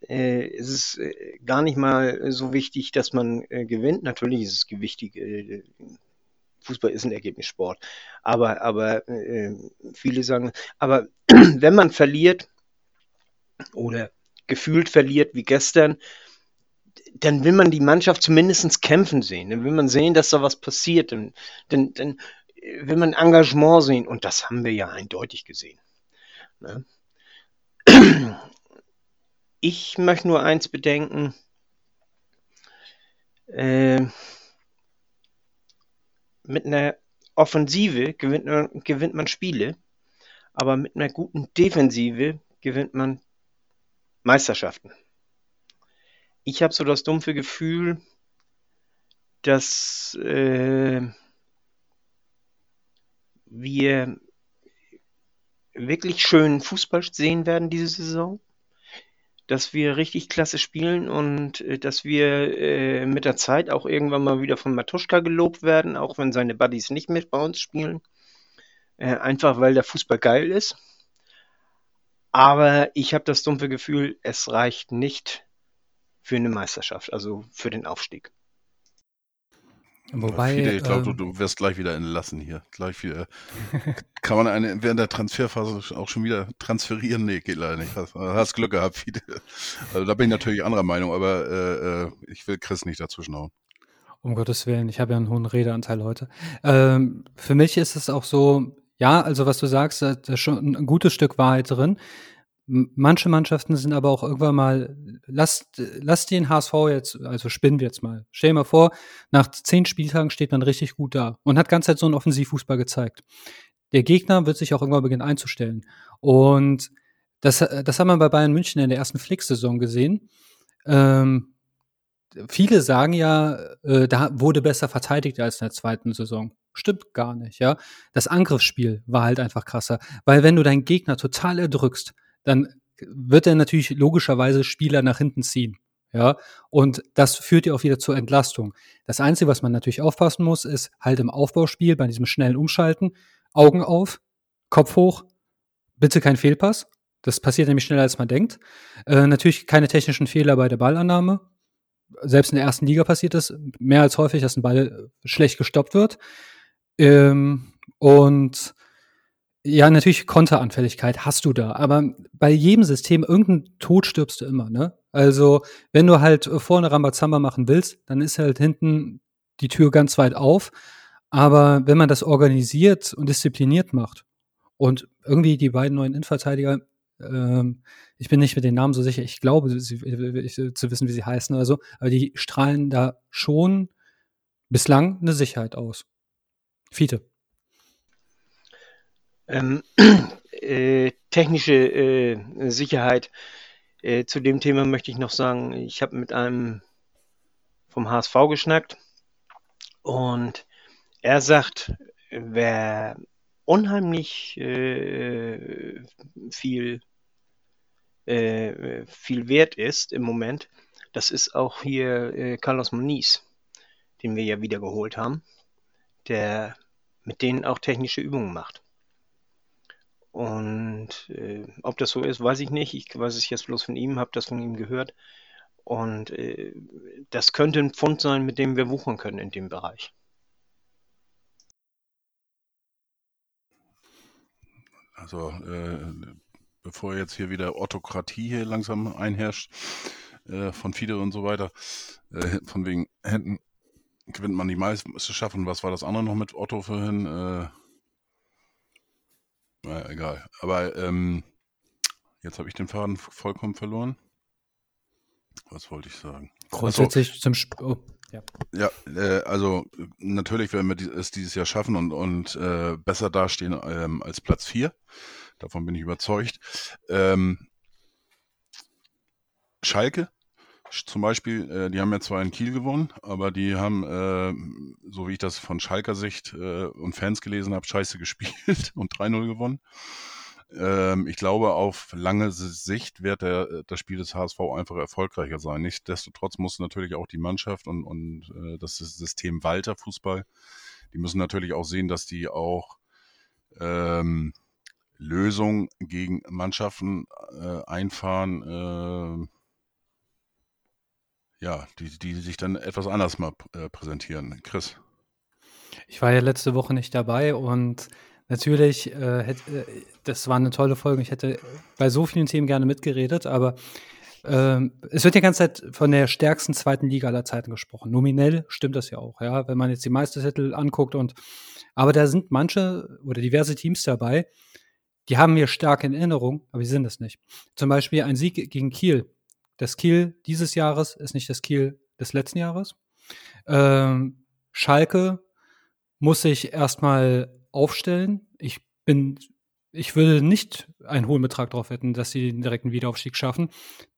äh, äh, es ist äh, gar nicht mal so wichtig, dass man äh, gewinnt. Natürlich ist es wichtig, äh, Fußball ist ein Ergebnissport. Aber, aber äh, viele sagen, aber wenn man verliert oder gefühlt verliert wie gestern, dann will man die Mannschaft zumindest kämpfen sehen. Dann will man sehen, dass da was passiert. Dann, dann, dann will man Engagement sehen. Und das haben wir ja eindeutig gesehen. Ne? Ich möchte nur eins bedenken. Äh, mit einer Offensive gewinnt man, gewinnt man Spiele, aber mit einer guten Defensive gewinnt man Meisterschaften. Ich habe so das dumpfe Gefühl, dass äh, wir wirklich schönen Fußball sehen werden diese Saison dass wir richtig klasse spielen und äh, dass wir äh, mit der Zeit auch irgendwann mal wieder von Matuschka gelobt werden, auch wenn seine Buddies nicht mit bei uns spielen. Äh, einfach weil der Fußball geil ist. Aber ich habe das dumpfe Gefühl, es reicht nicht für eine Meisterschaft, also für den Aufstieg. Wobei, Fide, ich glaube, ähm, du, du wirst gleich wieder entlassen hier. Gleich wieder. Kann man eine, während der Transferphase auch schon wieder transferieren? Nee, geht leider nicht. Hast, hast Glück gehabt, Fide. Also da bin ich natürlich anderer Meinung, aber äh, äh ich will Chris nicht dazwischenhauen. Um Gottes Willen, ich habe ja einen hohen Redeanteil heute. Ähm, für mich ist es auch so, ja, also was du sagst, da ist schon ein gutes Stück Wahrheit drin. Manche Mannschaften sind aber auch irgendwann mal, lasst, lasst den HSV jetzt, also spinnen wir jetzt mal. Stell dir mal vor, nach zehn Spieltagen steht man richtig gut da und hat ganz Zeit so einen Offensivfußball gezeigt. Der Gegner wird sich auch irgendwann beginnen einzustellen. Und das, das haben wir bei Bayern München in der ersten Flick-Saison gesehen. Ähm, viele sagen ja, äh, da wurde besser verteidigt als in der zweiten Saison. Stimmt gar nicht, ja. Das Angriffsspiel war halt einfach krasser. Weil wenn du deinen Gegner total erdrückst, dann wird er natürlich logischerweise Spieler nach hinten ziehen. Ja, und das führt ja auch wieder zur Entlastung. Das Einzige, was man natürlich aufpassen muss, ist halt im Aufbauspiel bei diesem schnellen Umschalten, Augen auf, Kopf hoch, bitte kein Fehlpass. Das passiert nämlich schneller, als man denkt. Äh, natürlich keine technischen Fehler bei der Ballannahme. Selbst in der ersten Liga passiert es mehr als häufig, dass ein Ball schlecht gestoppt wird. Ähm, und ja, natürlich Konteranfälligkeit hast du da, aber bei jedem System irgendein Tod stirbst du immer, ne? Also, wenn du halt vorne Rambazamba machen willst, dann ist halt hinten die Tür ganz weit auf. Aber wenn man das organisiert und diszipliniert macht und irgendwie die beiden neuen Innenverteidiger, ähm, ich bin nicht mit den Namen so sicher, ich glaube sie, ich, zu wissen, wie sie heißen oder so, aber die strahlen da schon bislang eine Sicherheit aus. Fiete. Ähm, äh, technische äh, Sicherheit. Äh, zu dem Thema möchte ich noch sagen, ich habe mit einem vom HSV geschnackt und er sagt, wer unheimlich äh, viel, äh, viel wert ist im Moment, das ist auch hier äh, Carlos Moniz den wir ja wieder geholt haben, der mit denen auch technische Übungen macht. Und äh, ob das so ist, weiß ich nicht. Ich weiß es jetzt bloß von ihm, habe das von ihm gehört. Und äh, das könnte ein Pfund sein, mit dem wir wuchern können in dem Bereich. Also, äh, bevor jetzt hier wieder Autokratie hier langsam einherrscht, äh, von Fide und so weiter, äh, von wegen Händen gewinnt man die Meisterschaft und was war das andere noch mit Otto vorhin? Naja, egal. Aber ähm, jetzt habe ich den Faden vollkommen verloren. Was wollte ich sagen? Grundsätzlich so. zum Sp oh, ja. Ja, äh, also natürlich werden wir es dieses Jahr schaffen und, und äh, besser dastehen ähm, als Platz 4. Davon bin ich überzeugt. Ähm, Schalke zum Beispiel, äh, die haben ja zwar in Kiel gewonnen, aber die haben, äh, so wie ich das von Schalker Sicht äh, und Fans gelesen habe, scheiße gespielt und 3-0 gewonnen. Ähm, ich glaube, auf lange Sicht wird der, das Spiel des HSV einfach erfolgreicher sein. Nichtsdestotrotz muss natürlich auch die Mannschaft und, und äh, das System Walter Fußball, die müssen natürlich auch sehen, dass die auch ähm, Lösungen gegen Mannschaften äh, einfahren, äh, ja, die, die sich dann etwas anders mal äh, präsentieren. Chris. Ich war ja letzte Woche nicht dabei und natürlich, äh, hätte, äh, das war eine tolle Folge. Ich hätte bei so vielen Themen gerne mitgeredet, aber ähm, es wird die ganze Zeit von der stärksten zweiten Liga aller Zeiten gesprochen. Nominell stimmt das ja auch, ja, wenn man jetzt die Meistertitel anguckt und aber da sind manche oder diverse Teams dabei, die haben wir stark in Erinnerung, aber sie sind es nicht. Zum Beispiel ein Sieg gegen Kiel das Kiel dieses Jahres ist nicht das Kiel des letzten Jahres. Ähm, Schalke muss sich erstmal aufstellen. Ich bin, ich würde nicht einen hohen Betrag darauf wetten, dass sie den direkten Wiederaufstieg schaffen.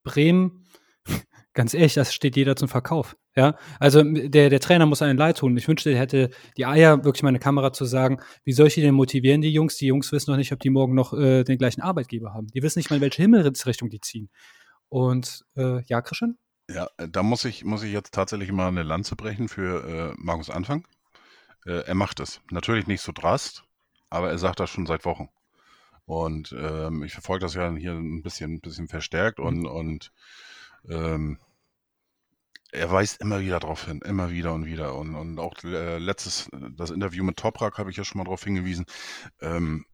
Bremen, ganz ehrlich, das steht jeder zum Verkauf. Ja, also der, der Trainer muss einen Leid tun. Ich wünschte, er hätte die Eier, wirklich meine Kamera zu sagen, wie soll ich die denn motivieren, die Jungs? Die Jungs wissen noch nicht, ob die morgen noch äh, den gleichen Arbeitgeber haben. Die wissen nicht mal, in welche Himmelsrichtung die ziehen. Und äh, ja, Christian? Ja, äh, da muss ich, muss ich jetzt tatsächlich mal eine Lanze brechen für äh, Markus Anfang. Äh, er macht es. Natürlich nicht so drast, aber er sagt das schon seit Wochen. Und ähm, ich verfolge das ja hier ein bisschen, ein bisschen verstärkt mhm. und, und ähm, er weist immer wieder darauf hin, immer wieder und wieder. Und, und auch äh, letztes, das Interview mit Toprak habe ich ja schon mal darauf hingewiesen. Ähm,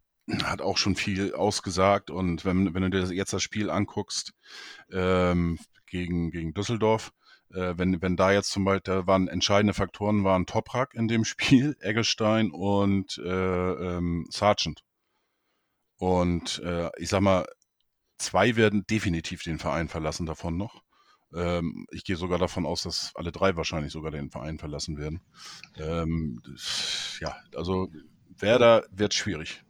hat auch schon viel ausgesagt. Und wenn, wenn du dir jetzt das Spiel anguckst ähm, gegen, gegen Düsseldorf, äh, wenn, wenn da jetzt zum Beispiel, da waren entscheidende Faktoren, waren Toprak in dem Spiel, Eggestein und äh, ähm, Sargent. Und äh, ich sag mal, zwei werden definitiv den Verein verlassen davon noch. Ähm, ich gehe sogar davon aus, dass alle drei wahrscheinlich sogar den Verein verlassen werden. Ähm, ja, also Werder wird schwierig.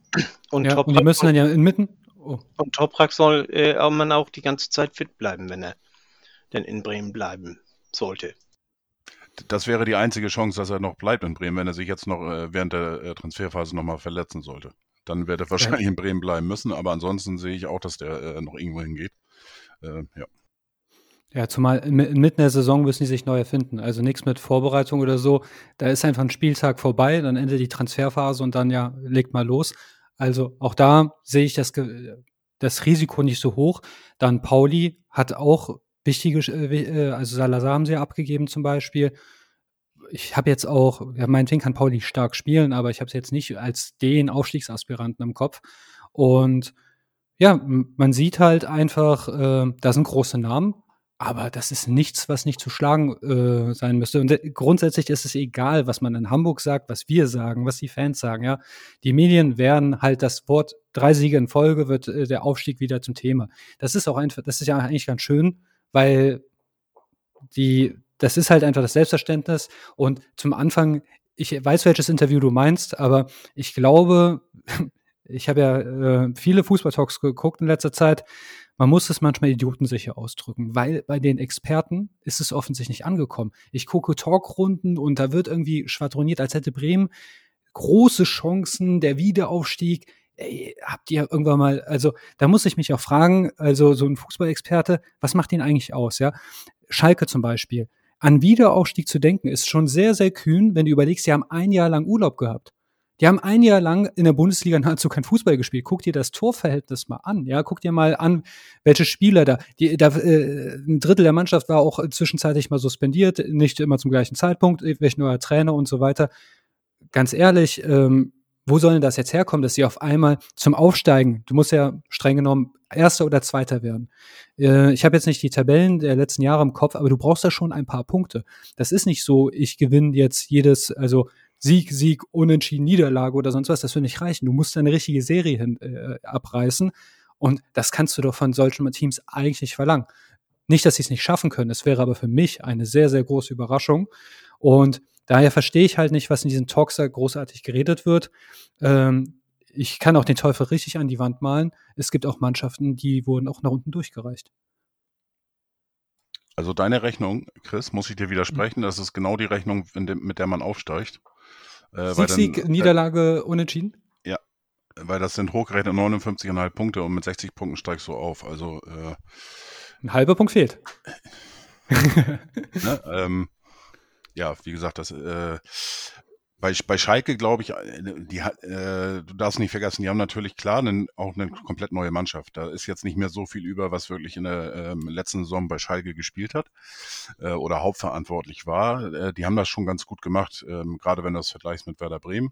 Und, ja, und die müssen dann ja inmitten. Oh. Und Toprak soll äh, man auch die ganze Zeit fit bleiben, wenn er denn in Bremen bleiben sollte. Das wäre die einzige Chance, dass er noch bleibt in Bremen, wenn er sich jetzt noch äh, während der äh, Transferphase nochmal verletzen sollte. Dann wird er wahrscheinlich ja. in Bremen bleiben müssen, aber ansonsten sehe ich auch, dass der äh, noch irgendwo hingeht. Äh, ja. Ja, zumal mitten der Saison müssen die sich neu erfinden. Also nichts mit Vorbereitung oder so. Da ist einfach ein Spieltag vorbei, dann endet die Transferphase und dann ja, legt mal los. Also auch da sehe ich das, das Risiko nicht so hoch. Dann Pauli hat auch wichtige, äh, also Salazar haben sie ja abgegeben zum Beispiel. Ich habe jetzt auch, ja, meinetwegen kann Pauli stark spielen, aber ich habe es jetzt nicht als den Aufstiegsaspiranten im Kopf. Und ja, man sieht halt einfach, äh, da sind große Namen, aber das ist nichts, was nicht zu schlagen äh, sein müsste. Und äh, grundsätzlich ist es egal, was man in Hamburg sagt, was wir sagen, was die Fans sagen. Ja, die Medien werden halt das Wort drei Siege in Folge wird äh, der Aufstieg wieder zum Thema. Das ist auch einfach, das ist ja eigentlich ganz schön, weil die, das ist halt einfach das Selbstverständnis. Und zum Anfang, ich weiß, welches Interview du meinst, aber ich glaube, ich habe ja äh, viele Fußballtalks geguckt in letzter Zeit man muss es manchmal idiotensicher ausdrücken, weil bei den Experten ist es offensichtlich nicht angekommen. Ich gucke Talkrunden und da wird irgendwie schwadroniert, als hätte Bremen große Chancen, der Wiederaufstieg. Ey, habt ihr irgendwann mal, also da muss ich mich auch fragen, also so ein Fußballexperte, was macht ihn eigentlich aus, ja? Schalke zum Beispiel. an Wiederaufstieg zu denken, ist schon sehr, sehr kühn, wenn du überlegst, sie haben ein Jahr lang Urlaub gehabt. Die haben ein Jahr lang in der Bundesliga nahezu kein Fußball gespielt. Guck dir das Torverhältnis mal an. Ja, guck dir mal an, welche Spieler da. Die, da äh, ein Drittel der Mannschaft war auch zwischenzeitlich mal suspendiert, nicht immer zum gleichen Zeitpunkt, welche neuer Trainer und so weiter. Ganz ehrlich, ähm, wo soll denn das jetzt herkommen, dass sie auf einmal zum Aufsteigen, du musst ja streng genommen Erster oder Zweiter werden. Äh, ich habe jetzt nicht die Tabellen der letzten Jahre im Kopf, aber du brauchst da schon ein paar Punkte. Das ist nicht so, ich gewinne jetzt jedes, also Sieg, Sieg, Unentschieden, Niederlage oder sonst was, das wird nicht reichen. Du musst eine richtige Serie hin, äh, abreißen und das kannst du doch von solchen Teams eigentlich nicht verlangen. Nicht, dass sie es nicht schaffen können, es wäre aber für mich eine sehr, sehr große Überraschung. Und daher verstehe ich halt nicht, was in diesen Talks da großartig geredet wird. Ähm, ich kann auch den Teufel richtig an die Wand malen. Es gibt auch Mannschaften, die wurden auch nach unten durchgereicht. Also deine Rechnung, Chris, muss ich dir widersprechen. Das ist genau die Rechnung, mit der man aufsteigt. Äh, Sieg, Sieg, dann, äh, Niederlage, unentschieden? Ja, weil das sind hochgerechnet 59,5 Punkte und mit 60 Punkten steigst du auf. Also äh, ein halber Punkt fehlt. ne, ähm, ja, wie gesagt, das äh, bei, bei Schalke glaube ich, äh, die, äh, du darfst nicht vergessen, die haben natürlich klar einen, auch eine komplett neue Mannschaft. Da ist jetzt nicht mehr so viel über, was wirklich in der ähm, letzten Saison bei Schalke gespielt hat äh, oder hauptverantwortlich war. Äh, die haben das schon ganz gut gemacht, ähm, gerade wenn du das vergleichst mit Werder Bremen.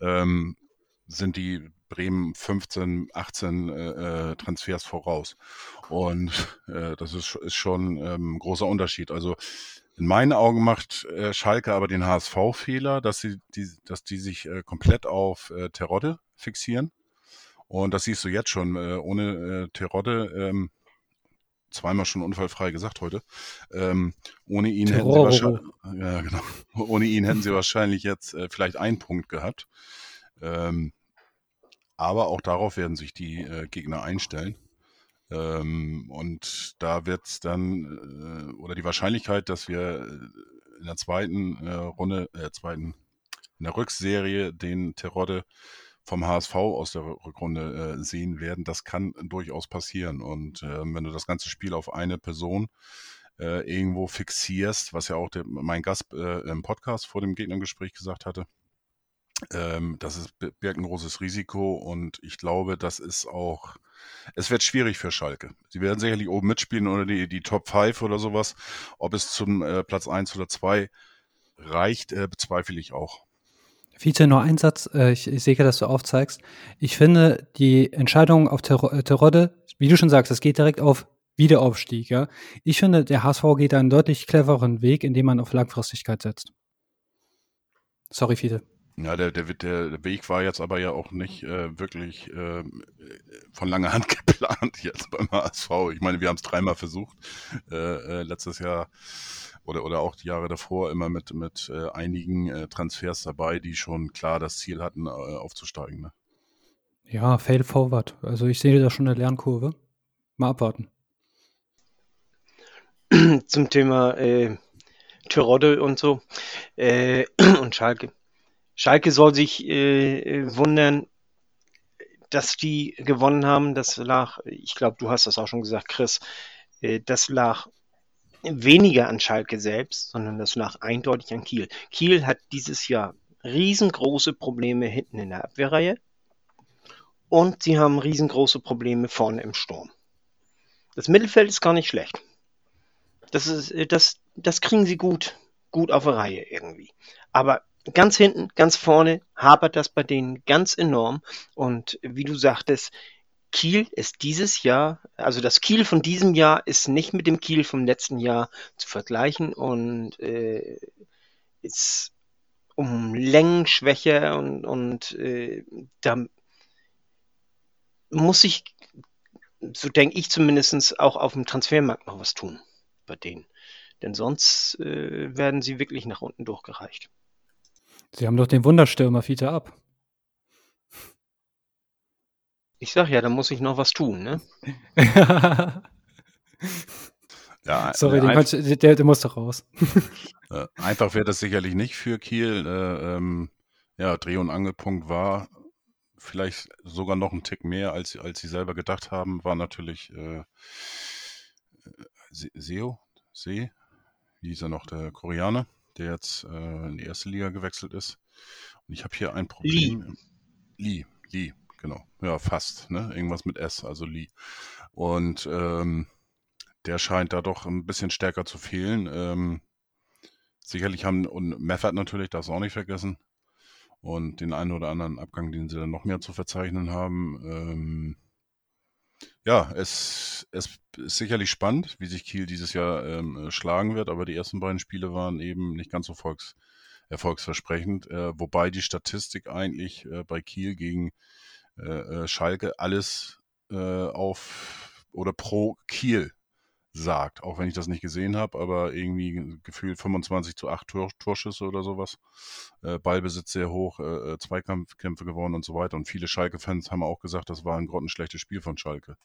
Ähm, sind die Bremen 15, 18 äh, äh, Transfers voraus. Und äh, das ist, ist schon ähm, ein großer Unterschied. Also in meinen Augen macht äh, Schalke aber den HSV-Fehler, dass sie die, dass die sich äh, komplett auf äh, Terodde fixieren. Und das siehst du jetzt schon. Äh, ohne äh, Terodde, ähm, zweimal schon unfallfrei gesagt heute, ähm, ohne ihn hätten sie wahrscheinlich, ja, genau, ohne ihn hätten sie wahrscheinlich jetzt äh, vielleicht einen Punkt gehabt. Ähm, aber auch darauf werden sich die äh, Gegner einstellen. Ähm, und da wird es dann, äh, oder die Wahrscheinlichkeit, dass wir äh, in der zweiten äh, Runde, äh, zweiten, in der Rückserie den Terodde vom HSV aus der Rückrunde äh, sehen werden, das kann durchaus passieren. Und äh, wenn du das ganze Spiel auf eine Person äh, irgendwo fixierst, was ja auch der, mein Gast äh, im Podcast vor dem Gegnergespräch gesagt hatte, ähm, das ist, birgt ein großes Risiko und ich glaube, das ist auch es wird schwierig für Schalke. Sie werden sicherlich oben mitspielen oder die, die Top 5 oder sowas. Ob es zum äh, Platz 1 oder 2 reicht, äh, bezweifle ich auch. Fiete, nur ein Satz. Äh, ich, ich sehe, dass du aufzeigst. Ich finde, die Entscheidung auf äh, Terodde, wie du schon sagst, es geht direkt auf Wiederaufstieg. Ja? Ich finde, der HSV geht einen deutlich clevereren Weg, indem man auf Langfristigkeit setzt. Sorry, Fiete. Ja, der, der, der Weg war jetzt aber ja auch nicht äh, wirklich äh, von langer Hand geplant jetzt beim HSV. Ich meine, wir haben es dreimal versucht. Äh, äh, letztes Jahr oder, oder auch die Jahre davor immer mit, mit äh, einigen äh, Transfers dabei, die schon klar das Ziel hatten, aufzusteigen. Ne? Ja, fail forward. Also ich sehe da schon eine Lernkurve. Mal abwarten. Zum Thema äh, Tirode und so und Schalke Schalke soll sich äh, wundern, dass die gewonnen haben. Das lag, ich glaube, du hast das auch schon gesagt, Chris, äh, das lag weniger an Schalke selbst, sondern das lag eindeutig an Kiel. Kiel hat dieses Jahr riesengroße Probleme hinten in der Abwehrreihe und sie haben riesengroße Probleme vorne im Sturm. Das Mittelfeld ist gar nicht schlecht. Das, ist, äh, das, das kriegen sie gut, gut auf der Reihe irgendwie. Aber ganz hinten, ganz vorne hapert das bei denen ganz enorm. Und wie du sagtest, Kiel ist dieses Jahr, also das Kiel von diesem Jahr ist nicht mit dem Kiel vom letzten Jahr zu vergleichen und äh, ist um Längen schwächer und, und äh, da muss ich, so denke ich zumindest, auch auf dem Transfermarkt noch was tun bei denen. Denn sonst äh, werden sie wirklich nach unten durchgereicht. Sie haben doch den Wunderstürmer Fiete ab. Ich sag ja, da muss ich noch was tun, ne? ja, Sorry, den konnt, der, der muss doch raus. Äh, einfach wäre das sicherlich nicht für Kiel. Äh, ähm, ja, Dreh- und Angelpunkt war vielleicht sogar noch ein Tick mehr, als, als sie selber gedacht haben, war natürlich äh, SEO, See, wie hieß er noch, der Koreaner, der jetzt äh, in die erste Liga gewechselt ist. Und ich habe hier ein Problem. Lee. Lee, Lee, genau. Ja, fast, ne? Irgendwas mit S, also Lee. Und ähm, der scheint da doch ein bisschen stärker zu fehlen. Ähm, sicherlich haben, und Meffert natürlich, darf es auch nicht vergessen. Und den einen oder anderen Abgang, den sie dann noch mehr zu verzeichnen haben. Ähm, ja, es, es ist sicherlich spannend, wie sich Kiel dieses Jahr ähm, schlagen wird, aber die ersten beiden Spiele waren eben nicht ganz so volks, erfolgsversprechend, äh, wobei die Statistik eigentlich äh, bei Kiel gegen äh, äh Schalke alles äh, auf oder pro Kiel sagt, auch wenn ich das nicht gesehen habe, aber irgendwie gefühlt 25 zu 8 Tor, Torschüsse oder sowas. Äh, Ballbesitz sehr hoch, äh, äh, Zweikampfkämpfe gewonnen und so weiter. Und viele Schalke-Fans haben auch gesagt, das war ein grottenschlechtes Spiel von Schalke.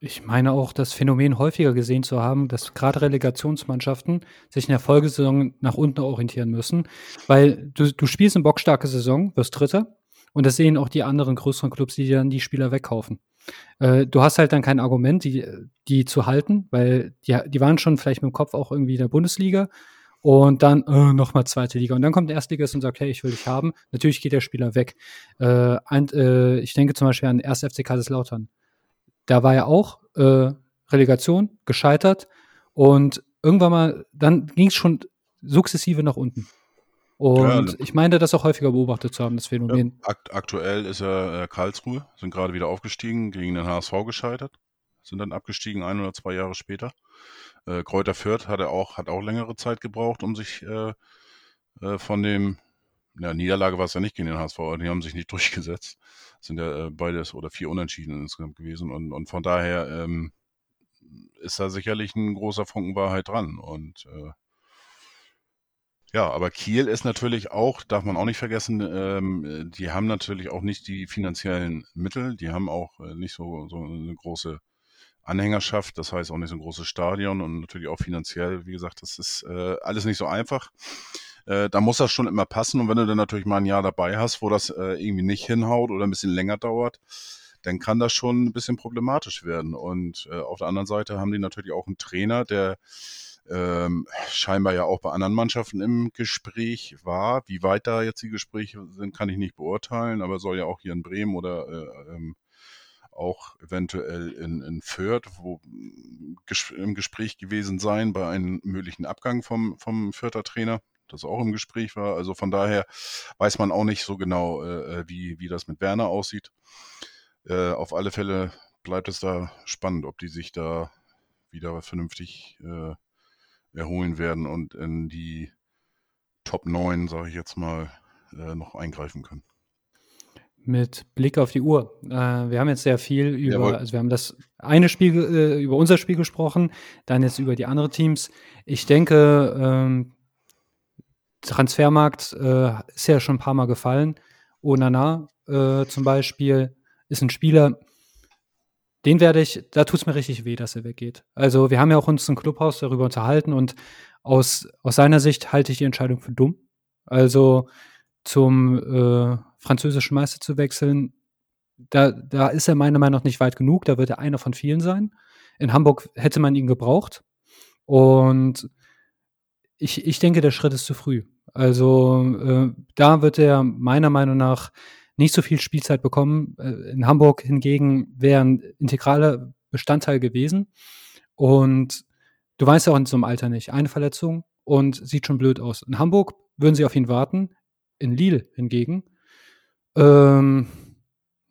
Ich meine auch, das Phänomen häufiger gesehen zu haben, dass gerade Relegationsmannschaften sich in der Folgesaison nach unten orientieren müssen, weil du, du spielst eine bockstarke Saison, wirst Dritter und das sehen auch die anderen größeren Clubs, die dann die Spieler wegkaufen. Äh, du hast halt dann kein Argument, die, die zu halten, weil die, die waren schon vielleicht mit dem Kopf auch irgendwie in der Bundesliga und dann äh, nochmal zweite Liga. Und dann kommt der Erstligist und sagt, hey, ich will dich haben. Natürlich geht der Spieler weg. Äh, ein, äh, ich denke zum Beispiel an 1. FC Kaiserslautern. Da war ja auch äh, Relegation, gescheitert und irgendwann mal, dann ging es schon sukzessive nach unten. Und ja, ich meine, das auch häufiger beobachtet zu haben, das Phänomen. Ja, akt aktuell ist er äh, Karlsruhe, sind gerade wieder aufgestiegen, gegen den HSV gescheitert, sind dann abgestiegen ein oder zwei Jahre später. Äh, Kräuter Fürth hat, er auch, hat auch längere Zeit gebraucht, um sich äh, äh von dem, ja, Niederlage war es ja nicht gegen den HSV, die haben sich nicht durchgesetzt. Sind ja äh, beides oder vier Unentschieden insgesamt gewesen und, und von daher ähm, ist da sicherlich ein großer Funken Wahrheit dran und äh, ja, aber Kiel ist natürlich auch, darf man auch nicht vergessen, ähm, die haben natürlich auch nicht die finanziellen Mittel, die haben auch äh, nicht so, so eine große Anhängerschaft, das heißt auch nicht so ein großes Stadion und natürlich auch finanziell, wie gesagt, das ist äh, alles nicht so einfach. Äh, da muss das schon immer passen und wenn du dann natürlich mal ein Jahr dabei hast, wo das äh, irgendwie nicht hinhaut oder ein bisschen länger dauert, dann kann das schon ein bisschen problematisch werden. Und äh, auf der anderen Seite haben die natürlich auch einen Trainer, der ähm, scheinbar ja auch bei anderen Mannschaften im Gespräch war. Wie weit da jetzt die Gespräche sind, kann ich nicht beurteilen, aber soll ja auch hier in Bremen oder äh, ähm, auch eventuell in, in Fürth, wo ges im Gespräch gewesen sein bei einem möglichen Abgang vom, vom Fürther Trainer, das auch im Gespräch war. Also von daher weiß man auch nicht so genau, äh, äh wie, wie das mit Werner aussieht. Äh, auf alle Fälle bleibt es da spannend, ob die sich da wieder vernünftig äh, erholen werden und in die Top 9, sage ich jetzt mal, äh, noch eingreifen können. Mit Blick auf die Uhr. Äh, wir haben jetzt sehr viel über, Jawohl. also wir haben das eine Spiel, äh, über unser Spiel gesprochen, dann jetzt über die anderen Teams. Ich denke, ähm, Transfermarkt äh, ist ja schon ein paar Mal gefallen. Onana äh, zum Beispiel ist ein Spieler, den werde ich, da tut es mir richtig weh, dass er weggeht. Also wir haben ja auch uns im Clubhaus darüber unterhalten und aus, aus seiner Sicht halte ich die Entscheidung für dumm. Also zum äh, französischen Meister zu wechseln, da, da ist er meiner Meinung nach nicht weit genug. Da wird er einer von vielen sein. In Hamburg hätte man ihn gebraucht. Und ich, ich denke, der Schritt ist zu früh. Also äh, da wird er meiner Meinung nach nicht so viel Spielzeit bekommen. Äh, in Hamburg hingegen wäre ein integraler Bestandteil gewesen. Und du weißt ja auch in so einem Alter nicht. Eine Verletzung und sieht schon blöd aus. In Hamburg würden sie auf ihn warten. In Lille hingegen, ähm,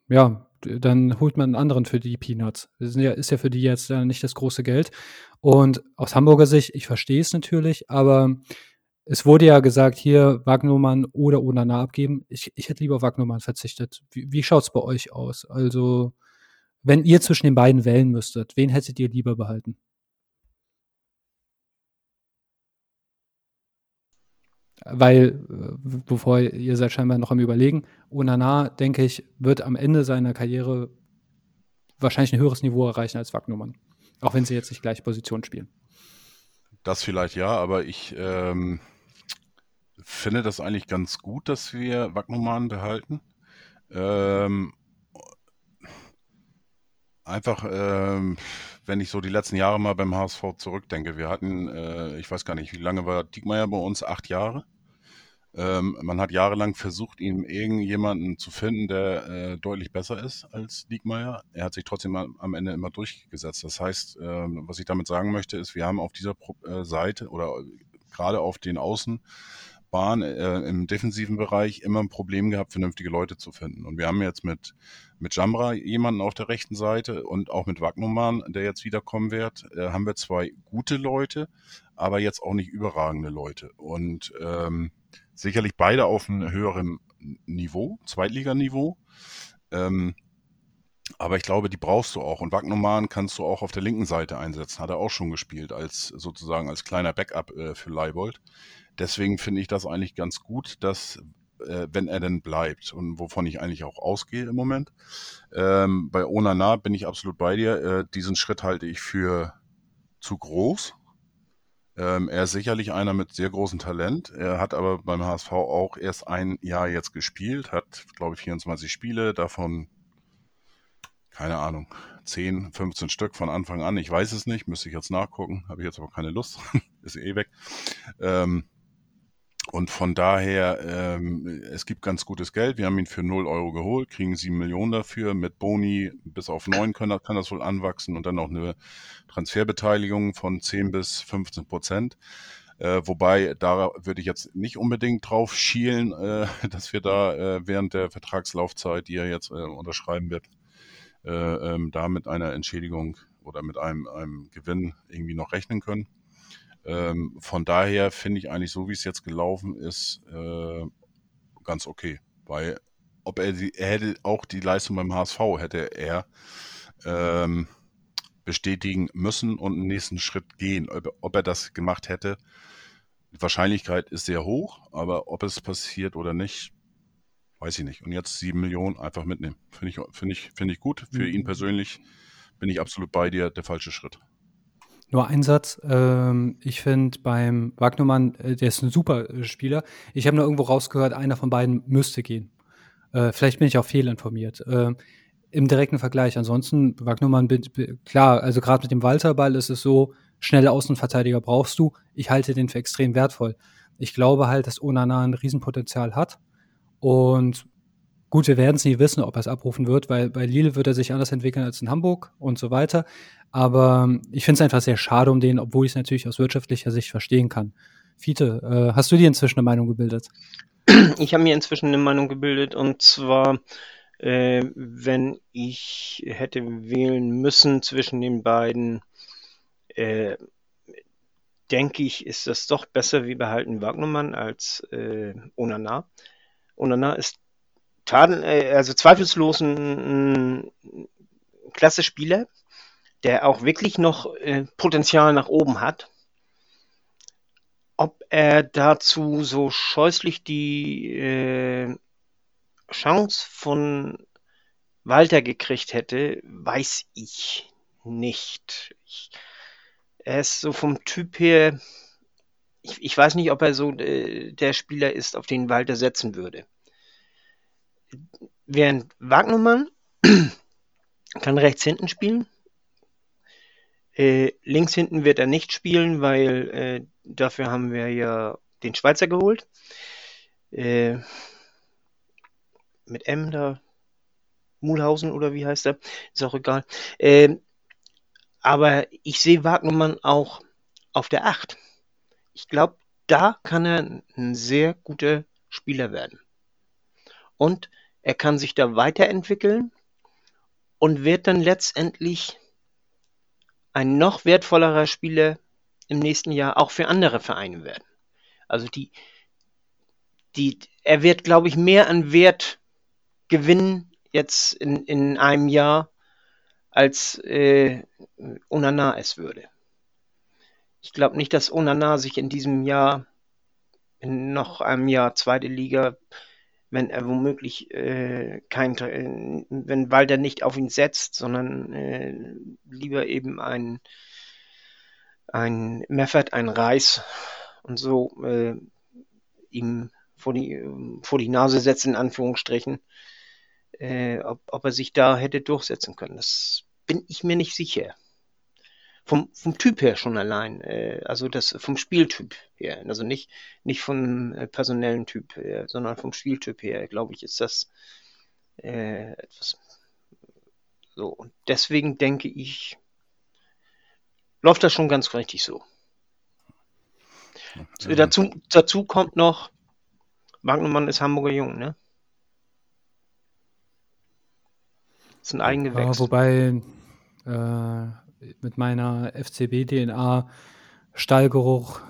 ja, dann holt man einen anderen für die Peanuts. Das ist ja für die jetzt nicht das große Geld. Und aus Hamburger Sicht, ich verstehe es natürlich, aber es wurde ja gesagt, hier Wagnumann oder Onana abgeben. Ich, ich hätte lieber Wagnumann verzichtet. Wie, wie schaut es bei euch aus? Also, wenn ihr zwischen den beiden wählen müsstet, wen hättet ihr lieber behalten? Weil, äh, bevor ihr seid scheinbar noch am Überlegen, Onana, denke ich, wird am Ende seiner Karriere wahrscheinlich ein höheres Niveau erreichen als Wagnumann. Auch wenn sie jetzt nicht gleiche Position spielen. Das vielleicht ja, aber ich ähm, finde das eigentlich ganz gut, dass wir Wagnumann behalten. Ähm, einfach, ähm, wenn ich so die letzten Jahre mal beim HSV zurückdenke. Wir hatten, äh, ich weiß gar nicht, wie lange war Diekmeyer bei uns? Acht Jahre. Ähm, man hat jahrelang versucht, ihm irgendjemanden zu finden, der äh, deutlich besser ist als Diekmeyer. Er hat sich trotzdem am Ende immer durchgesetzt. Das heißt, äh, was ich damit sagen möchte, ist, wir haben auf dieser Pro äh, Seite oder gerade auf den Außenbahnen äh, im defensiven Bereich immer ein Problem gehabt, vernünftige Leute zu finden. Und wir haben jetzt mit, mit Jambra jemanden auf der rechten Seite und auch mit Wagnumann, der jetzt wiederkommen wird, äh, haben wir zwei gute Leute, aber jetzt auch nicht überragende Leute. Und ähm, sicherlich beide auf einem höheren Niveau, Zweitliganiveau. Ähm, aber ich glaube, die brauchst du auch. Und Wagnoman kannst du auch auf der linken Seite einsetzen. Hat er auch schon gespielt, als sozusagen als kleiner Backup äh, für Leibold. Deswegen finde ich das eigentlich ganz gut, dass, äh, wenn er denn bleibt und wovon ich eigentlich auch ausgehe im Moment. Ähm, bei Onana bin ich absolut bei dir. Äh, diesen Schritt halte ich für zu groß. Ähm, er ist sicherlich einer mit sehr großem Talent. Er hat aber beim HSV auch erst ein Jahr jetzt gespielt, hat, glaube ich, 24 Spiele, davon, keine Ahnung, 10, 15 Stück von Anfang an. Ich weiß es nicht, müsste ich jetzt nachgucken, habe ich jetzt aber keine Lust, ist eh weg. Ähm, und von daher, ähm, es gibt ganz gutes Geld. Wir haben ihn für 0 Euro geholt, kriegen 7 Millionen dafür. Mit Boni bis auf 9 kann, kann das wohl anwachsen und dann noch eine Transferbeteiligung von 10 bis 15 Prozent. Äh, wobei, da würde ich jetzt nicht unbedingt drauf schielen, äh, dass wir da äh, während der Vertragslaufzeit, die er jetzt äh, unterschreiben wird, äh, ähm, da mit einer Entschädigung oder mit einem, einem Gewinn irgendwie noch rechnen können. Ähm, von daher finde ich eigentlich so, wie es jetzt gelaufen ist, äh, ganz okay. Weil ob er, die, er hätte auch die Leistung beim HSV hätte er ähm, bestätigen müssen und einen nächsten Schritt gehen. Ob, ob, er das gemacht hätte, die Wahrscheinlichkeit ist sehr hoch, aber ob es passiert oder nicht, weiß ich nicht. Und jetzt sieben Millionen einfach mitnehmen. Finde ich, finde ich, finde ich gut. Für ihn mhm. persönlich bin ich absolut bei dir, der falsche Schritt. Nur ein Satz. Ähm, ich finde beim Wagnermann, äh, der ist ein super äh, Spieler. Ich habe nur irgendwo rausgehört, einer von beiden müsste gehen. Äh, vielleicht bin ich auch fehlinformiert. Äh, Im direkten Vergleich. Ansonsten, Wagnermann, klar, also gerade mit dem Walterball ist es so, schnelle Außenverteidiger brauchst du. Ich halte den für extrem wertvoll. Ich glaube halt, dass Onana ein Riesenpotenzial hat. Und gut, wir werden es nie wissen, ob er es abrufen wird, weil bei Lille wird er sich anders entwickeln als in Hamburg und so weiter. Aber ähm, ich finde es einfach sehr schade um den, obwohl ich es natürlich aus wirtschaftlicher Sicht verstehen kann. Fiete, äh, hast du dir inzwischen eine Meinung gebildet? Ich habe mir inzwischen eine Meinung gebildet und zwar, äh, wenn ich hätte wählen müssen zwischen den beiden, äh, denke ich, ist das doch besser wie behalten Wagnermann als äh, Onana. Onana ist Tadel, äh, also zweifellos ein, ein klasse Spieler, der auch wirklich noch äh, Potenzial nach oben hat. Ob er dazu so scheußlich die äh, Chance von Walter gekriegt hätte, weiß ich nicht. Ich, er ist so vom Typ her, ich, ich weiß nicht, ob er so äh, der Spieler ist, auf den Walter setzen würde. Während Wagnermann kann rechts hinten spielen, äh, links hinten wird er nicht spielen, weil äh, dafür haben wir ja den Schweizer geholt. Äh, mit M da. Mulhausen oder wie heißt er? Ist auch egal. Ähm, aber ich sehe Wagnermann auch auf der 8. Ich glaube, da kann er ein sehr guter Spieler werden. Und er kann sich da weiterentwickeln und wird dann letztendlich ein noch wertvollerer Spieler im nächsten Jahr auch für andere Vereine werden. Also die, die, er wird, glaube ich, mehr an Wert gewinnen jetzt in, in einem Jahr, als äh, Onana es würde. Ich glaube nicht, dass Onana sich in diesem Jahr, in noch einem Jahr zweite Liga, wenn er womöglich äh, kein, äh, wenn Walter nicht auf ihn setzt, sondern äh, lieber eben ein, ein Meffert, ein Reis und so äh, ihm vor die, vor die Nase setzt, in Anführungsstrichen, äh, ob, ob er sich da hätte durchsetzen können. Das bin ich mir nicht sicher. Vom, vom Typ her schon allein, äh, also das vom Spieltyp her, also nicht, nicht vom äh, personellen Typ her, sondern vom Spieltyp her, glaube ich, ist das äh, etwas so. Und deswegen denke ich, läuft das schon ganz richtig so. Ja. Dazu, dazu kommt noch, Wagnermann ist Hamburger Jung, ne? Das ist ein Eigengewächs. Ja, wobei äh, mit meiner FCB-DNA Stallgeruch,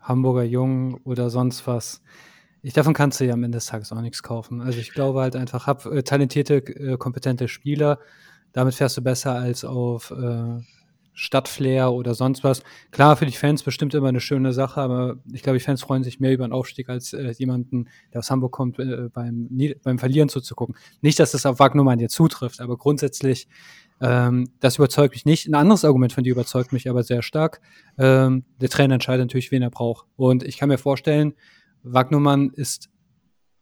Hamburger Jung oder sonst was, ich, davon kannst du ja am Ende des Tages auch nichts kaufen. Also ich glaube halt einfach, hab äh, talentierte, äh, kompetente Spieler, damit fährst du besser als auf äh, Stadtflair oder sonst was. Klar, für die Fans bestimmt immer eine schöne Sache, aber ich glaube, die Fans freuen sich mehr über einen Aufstieg, als äh, jemanden, der aus Hamburg kommt, äh, beim, beim Verlieren zuzugucken. Nicht, dass das auf Wagnumann dir zutrifft, aber grundsätzlich, ähm, das überzeugt mich nicht. Ein anderes Argument von dir überzeugt mich aber sehr stark. Ähm, der Trainer entscheidet natürlich, wen er braucht. Und ich kann mir vorstellen, Wagnumann ist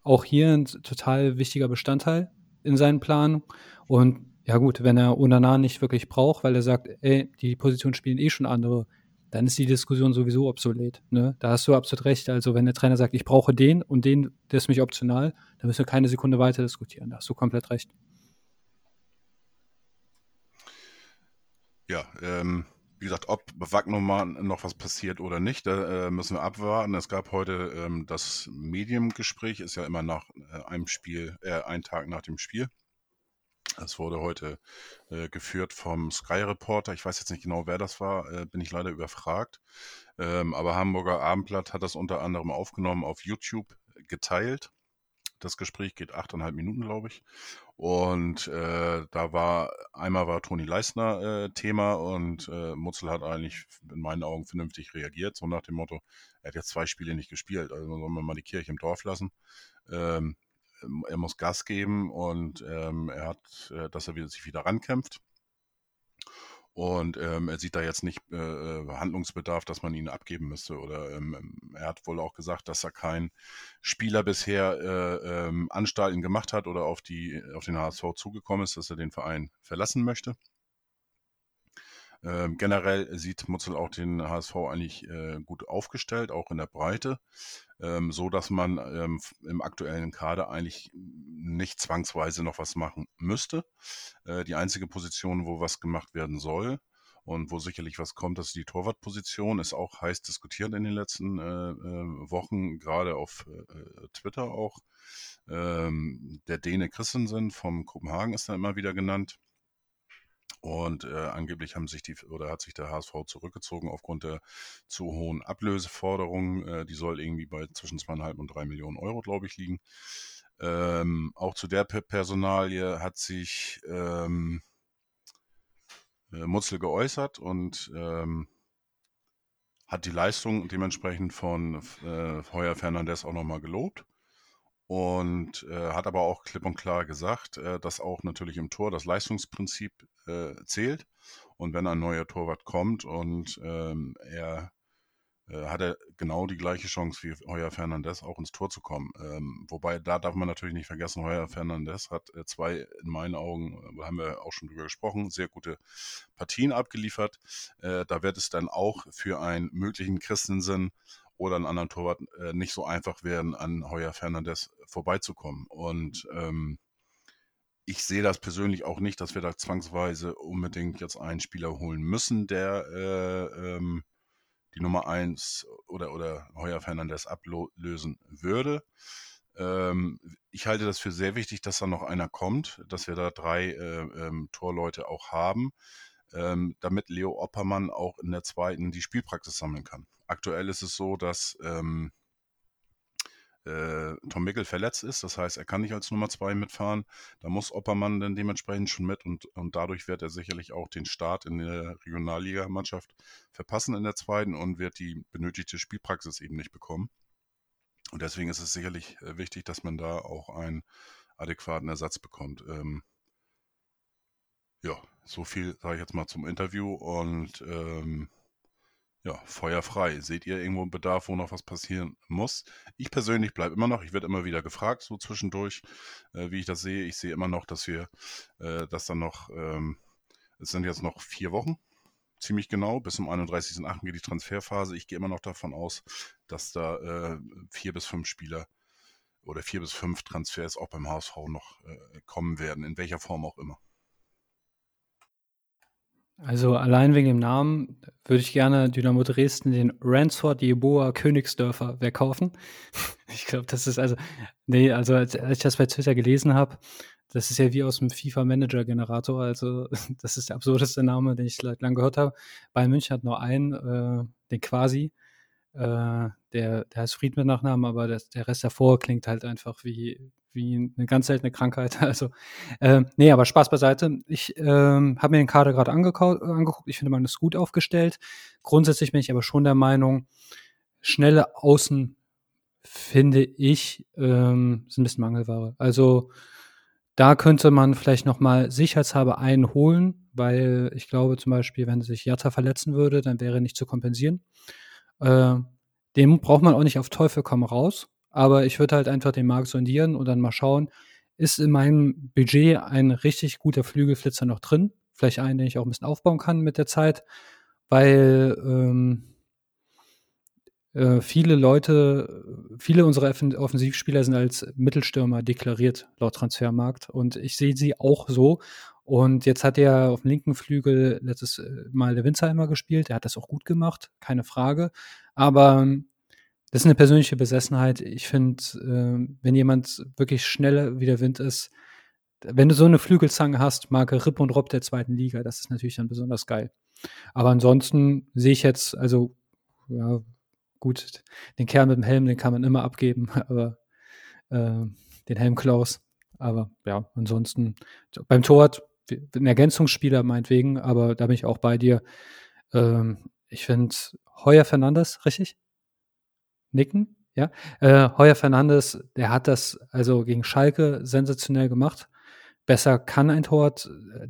auch hier ein total wichtiger Bestandteil in seinen Plan. Und ja gut, wenn er Onana nicht wirklich braucht, weil er sagt, ey, die Position spielen eh schon andere, dann ist die Diskussion sowieso obsolet. Ne? Da hast du absolut recht. Also wenn der Trainer sagt, ich brauche den und den, der ist mich optional, dann müssen wir keine Sekunde weiter diskutieren. Da hast du komplett recht. Ja, ähm, wie gesagt, ob Wagnermann noch was passiert oder nicht, da äh, müssen wir abwarten. Es gab heute ähm, das Mediumgespräch, ist ja immer nach äh, einem Spiel, äh, einen Tag nach dem Spiel. Es wurde heute äh, geführt vom Sky Reporter. Ich weiß jetzt nicht genau, wer das war, äh, bin ich leider überfragt. Ähm, aber Hamburger Abendblatt hat das unter anderem aufgenommen, auf YouTube geteilt. Das Gespräch geht achteinhalb Minuten, glaube ich. Und äh, da war, einmal war Toni Leisner äh, Thema und äh, Mutzel hat eigentlich in meinen Augen vernünftig reagiert, so nach dem Motto, er hat jetzt zwei Spiele nicht gespielt, also soll man mal die Kirche im Dorf lassen. Ähm, er muss Gas geben und ähm, er hat, äh, dass er wieder, sich wieder rankämpft. Und ähm, er sieht da jetzt nicht äh, äh, Handlungsbedarf, dass man ihn abgeben müsste. Oder ähm, ähm, er hat wohl auch gesagt, dass er kein Spieler bisher äh, ähm, Anstalten gemacht hat oder auf, die, auf den HSV zugekommen ist, dass er den Verein verlassen möchte. Ähm, generell sieht Mutzel auch den HSV eigentlich äh, gut aufgestellt, auch in der Breite, ähm, so dass man ähm, im aktuellen Kader eigentlich nicht zwangsweise noch was machen müsste. Äh, die einzige Position, wo was gemacht werden soll und wo sicherlich was kommt, das ist die Torwartposition, ist auch heiß diskutiert in den letzten äh, äh Wochen, gerade auf äh, Twitter auch. Ähm, der Däne Christensen vom Kopenhagen ist da immer wieder genannt. Und äh, angeblich haben sich die oder hat sich der HSV zurückgezogen aufgrund der zu hohen Ablöseforderungen. Äh, die soll irgendwie bei zwischen zweieinhalb und drei Millionen Euro, glaube ich, liegen. Ähm, auch zu der Personalie hat sich ähm, äh, Mutzel geäußert und ähm, hat die Leistung dementsprechend von äh, Heuer Fernandes auch nochmal gelobt und äh, hat aber auch klipp und klar gesagt, äh, dass auch natürlich im Tor das Leistungsprinzip äh, zählt. Und wenn ein neuer Torwart kommt und ähm, er äh, hat er genau die gleiche Chance wie Heuer Fernandes auch ins Tor zu kommen. Ähm, wobei da darf man natürlich nicht vergessen, Heuer Fernandes hat äh, zwei in meinen Augen, äh, haben wir auch schon drüber gesprochen, sehr gute Partien abgeliefert. Äh, da wird es dann auch für einen möglichen Christensen oder einen anderen Torwart äh, nicht so einfach werden, an Heuer Fernandes vorbeizukommen. Und ähm, ich sehe das persönlich auch nicht, dass wir da zwangsweise unbedingt jetzt einen Spieler holen müssen, der äh, ähm, die Nummer 1 oder, oder Heuer Fernandes ablösen würde. Ähm, ich halte das für sehr wichtig, dass da noch einer kommt, dass wir da drei äh, ähm, Torleute auch haben, ähm, damit Leo Oppermann auch in der zweiten die Spielpraxis sammeln kann. Aktuell ist es so, dass ähm, äh, Tom Mickel verletzt ist, das heißt, er kann nicht als Nummer zwei mitfahren. Da muss Oppermann dann dementsprechend schon mit und, und dadurch wird er sicherlich auch den Start in der Regionalligamannschaft verpassen in der zweiten und wird die benötigte Spielpraxis eben nicht bekommen. Und deswegen ist es sicherlich äh, wichtig, dass man da auch einen adäquaten Ersatz bekommt. Ähm, ja, so viel sage ich jetzt mal zum Interview und ähm, ja, feuerfrei. Seht ihr irgendwo einen Bedarf, wo noch was passieren muss? Ich persönlich bleibe immer noch, ich werde immer wieder gefragt, so zwischendurch, äh, wie ich das sehe. Ich sehe immer noch, dass wir, äh, dass dann noch ähm, Es sind jetzt noch vier Wochen, ziemlich genau. Bis zum 31.08. geht die Transferphase. Ich gehe immer noch davon aus, dass da äh, vier bis fünf Spieler oder vier bis fünf Transfers auch beim HSV noch äh, kommen werden, in welcher Form auch immer. Also allein wegen dem Namen würde ich gerne Dynamo Dresden den Ransford Jeboa Königsdörfer wegkaufen. Ich glaube, das ist also, nee, also als, als ich das bei Twitter gelesen habe, das ist ja wie aus dem FIFA-Manager-Generator. Also, das ist der absurdeste Name, den ich seit langem gehört habe. Bayern München hat nur einen, äh, den quasi. Äh, der, der heißt Fried mit Nachnamen, aber das, der Rest davor klingt halt einfach wie, wie eine ganz seltene Krankheit. Also, äh, nee, aber Spaß beiseite. Ich äh, habe mir den Kader gerade angeguckt. Ich finde, man ist gut aufgestellt. Grundsätzlich bin ich aber schon der Meinung, schnelle Außen, finde ich, ähm, sind ein bisschen Mangelware. Also, da könnte man vielleicht nochmal sicherheitshalber einen holen, weil ich glaube zum Beispiel, wenn sich Jatta verletzen würde, dann wäre nicht zu kompensieren. Äh, den braucht man auch nicht auf Teufel komm raus, aber ich würde halt einfach den Markt sondieren und dann mal schauen, ist in meinem Budget ein richtig guter Flügelflitzer noch drin? Vielleicht einen, den ich auch ein bisschen aufbauen kann mit der Zeit, weil ähm, äh, viele Leute, viele unserer Offensivspieler sind als Mittelstürmer deklariert laut Transfermarkt und ich sehe sie auch so. Und jetzt hat er auf dem linken Flügel letztes äh, Mal der Winzheimer gespielt. Er hat das auch gut gemacht, keine Frage. Aber ähm, das ist eine persönliche Besessenheit. Ich finde, äh, wenn jemand wirklich schneller wie der Wind ist, wenn du so eine Flügelzange hast, Marke Ripp und Rob der zweiten Liga, das ist natürlich dann besonders geil. Aber ansonsten sehe ich jetzt, also ja, gut, den Kerl mit dem Helm, den kann man immer abgeben, aber äh, den Helm Klaus. Aber ja, ansonsten beim Torwart ein Ergänzungsspieler meinetwegen, aber da bin ich auch bei dir. Ähm, ich finde Heuer Fernandes, richtig? Nicken? Ja. Äh, Heuer Fernandes, der hat das also gegen Schalke sensationell gemacht. Besser kann ein Torwart,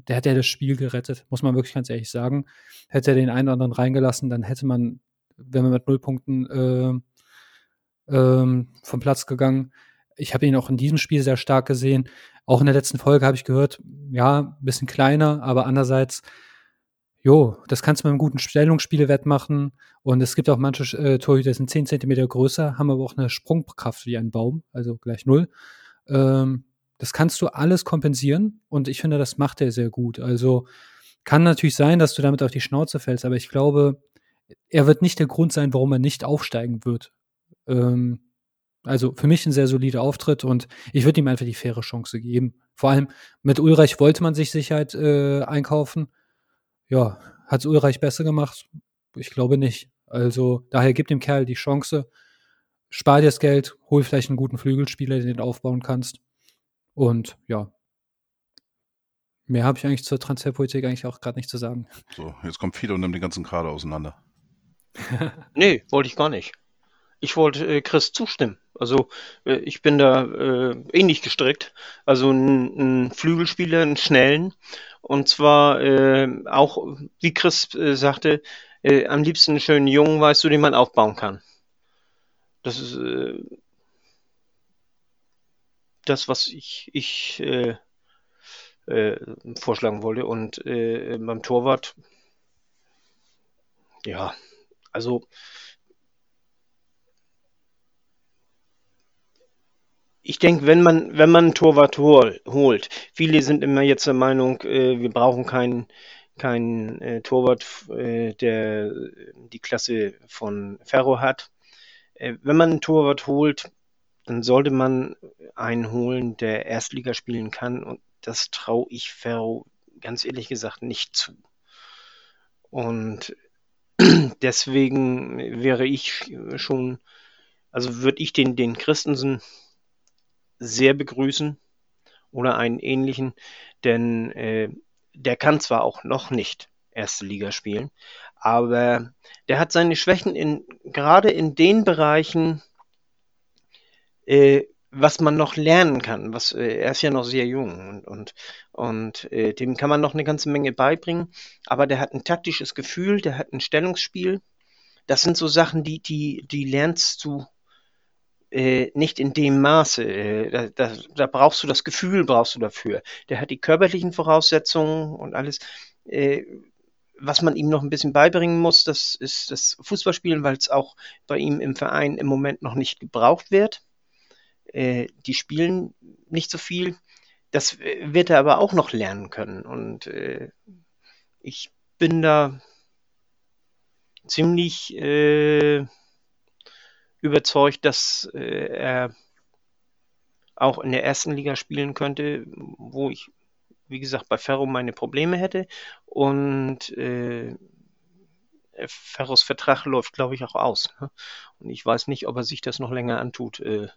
der hat ja das Spiel gerettet, muss man wirklich ganz ehrlich sagen. Hätte er den einen oder anderen reingelassen, dann hätte man wenn wir mit null Punkten äh, ähm, vom Platz gegangen. Ich habe ihn auch in diesem Spiel sehr stark gesehen. Auch in der letzten Folge habe ich gehört, ja, ein bisschen kleiner, aber andererseits, jo, das kannst du mit einem guten Stellungsspiel wettmachen. Und es gibt auch manche äh, Torhüter, die sind 10 Zentimeter größer, haben aber auch eine Sprungkraft wie ein Baum, also gleich null. Ähm, das kannst du alles kompensieren und ich finde, das macht er sehr gut. Also kann natürlich sein, dass du damit auf die Schnauze fällst, aber ich glaube, er wird nicht der Grund sein, warum er nicht aufsteigen wird. Ähm, also für mich ein sehr solider Auftritt und ich würde ihm einfach die faire Chance geben. Vor allem mit Ulreich wollte man sich Sicherheit äh, einkaufen. Ja, hat es Ulreich besser gemacht? Ich glaube nicht. Also daher gibt dem Kerl die Chance, spar dir das Geld, hol vielleicht einen guten Flügelspieler, den du aufbauen kannst. Und ja, mehr habe ich eigentlich zur Transferpolitik eigentlich auch gerade nicht zu sagen. So, jetzt kommt Fido und nimmt den ganzen Kader auseinander. nee, wollte ich gar nicht. Ich wollte äh, Chris zustimmen. Also äh, ich bin da äh, ähnlich gestrickt. Also ein, Flügelspieler, einen schnellen. Und zwar äh, auch, wie Chris äh, sagte, äh, am liebsten einen schönen Jungen, weißt du, den man aufbauen kann. Das ist das, was ich, ich vorschlagen wollte. Und beim Torwart, ja, also ich denke, wenn man, wenn man einen Torwart hol, holt, viele sind immer jetzt der Meinung, äh, wir brauchen keinen kein, äh, Torwart, äh, der die Klasse von Ferro hat. Äh, wenn man einen Torwart holt, dann sollte man einen holen, der Erstliga spielen kann und das traue ich Ferro ganz ehrlich gesagt nicht zu. Und Deswegen wäre ich schon, also würde ich den, den Christensen sehr begrüßen oder einen ähnlichen, denn äh, der kann zwar auch noch nicht erste Liga spielen, aber der hat seine Schwächen in, gerade in den Bereichen, äh, was man noch lernen kann. Was, äh, er ist ja noch sehr jung und, und, und äh, dem kann man noch eine ganze Menge beibringen. Aber der hat ein taktisches Gefühl, der hat ein Stellungsspiel. Das sind so Sachen, die, die, die lernst du äh, nicht in dem Maße. Äh, da, da, da brauchst du das Gefühl, brauchst du dafür. Der hat die körperlichen Voraussetzungen und alles. Äh, was man ihm noch ein bisschen beibringen muss, das ist das Fußballspielen, weil es auch bei ihm im Verein im Moment noch nicht gebraucht wird. Äh, die spielen nicht so viel. Das äh, wird er aber auch noch lernen können. Und ich bin da ziemlich überzeugt, dass äh, er auch in der ersten Liga spielen könnte, wo ich, wie gesagt, bei Ferro meine Probleme hätte. Und äh, Ferros Vertrag läuft, glaube ich, auch aus. Ne? Und ich weiß nicht, ob er sich das noch länger antut, äh,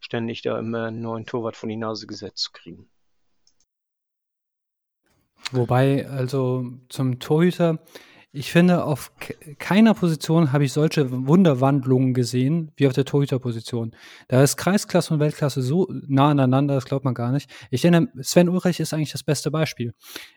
ständig da immer einen neuen Torwart von die Nase gesetzt zu kriegen. Wobei, also zum Torhüter, ich finde, auf keiner Position habe ich solche Wunderwandlungen gesehen wie auf der Torhüterposition. Da ist Kreisklasse und Weltklasse so nah aneinander, das glaubt man gar nicht. Ich denke, Sven Ulreich ist eigentlich das beste Beispiel.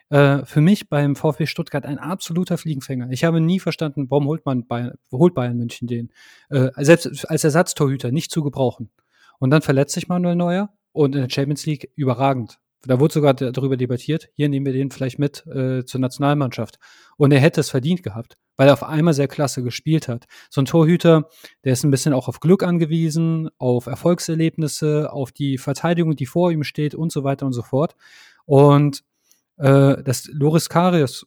Äh, für mich beim VfB Stuttgart ein absoluter Fliegenfänger. Ich habe nie verstanden, warum holt man Bayern, holt Bayern München den? Äh, selbst als Ersatztorhüter nicht zu gebrauchen. Und dann verletzt sich Manuel Neuer und in der Champions League überragend. Da wurde sogar darüber debattiert, hier nehmen wir den vielleicht mit äh, zur Nationalmannschaft. Und er hätte es verdient gehabt, weil er auf einmal sehr klasse gespielt hat. So ein Torhüter, der ist ein bisschen auch auf Glück angewiesen, auf Erfolgserlebnisse, auf die Verteidigung, die vor ihm steht und so weiter und so fort. Und äh, dass Loris Karius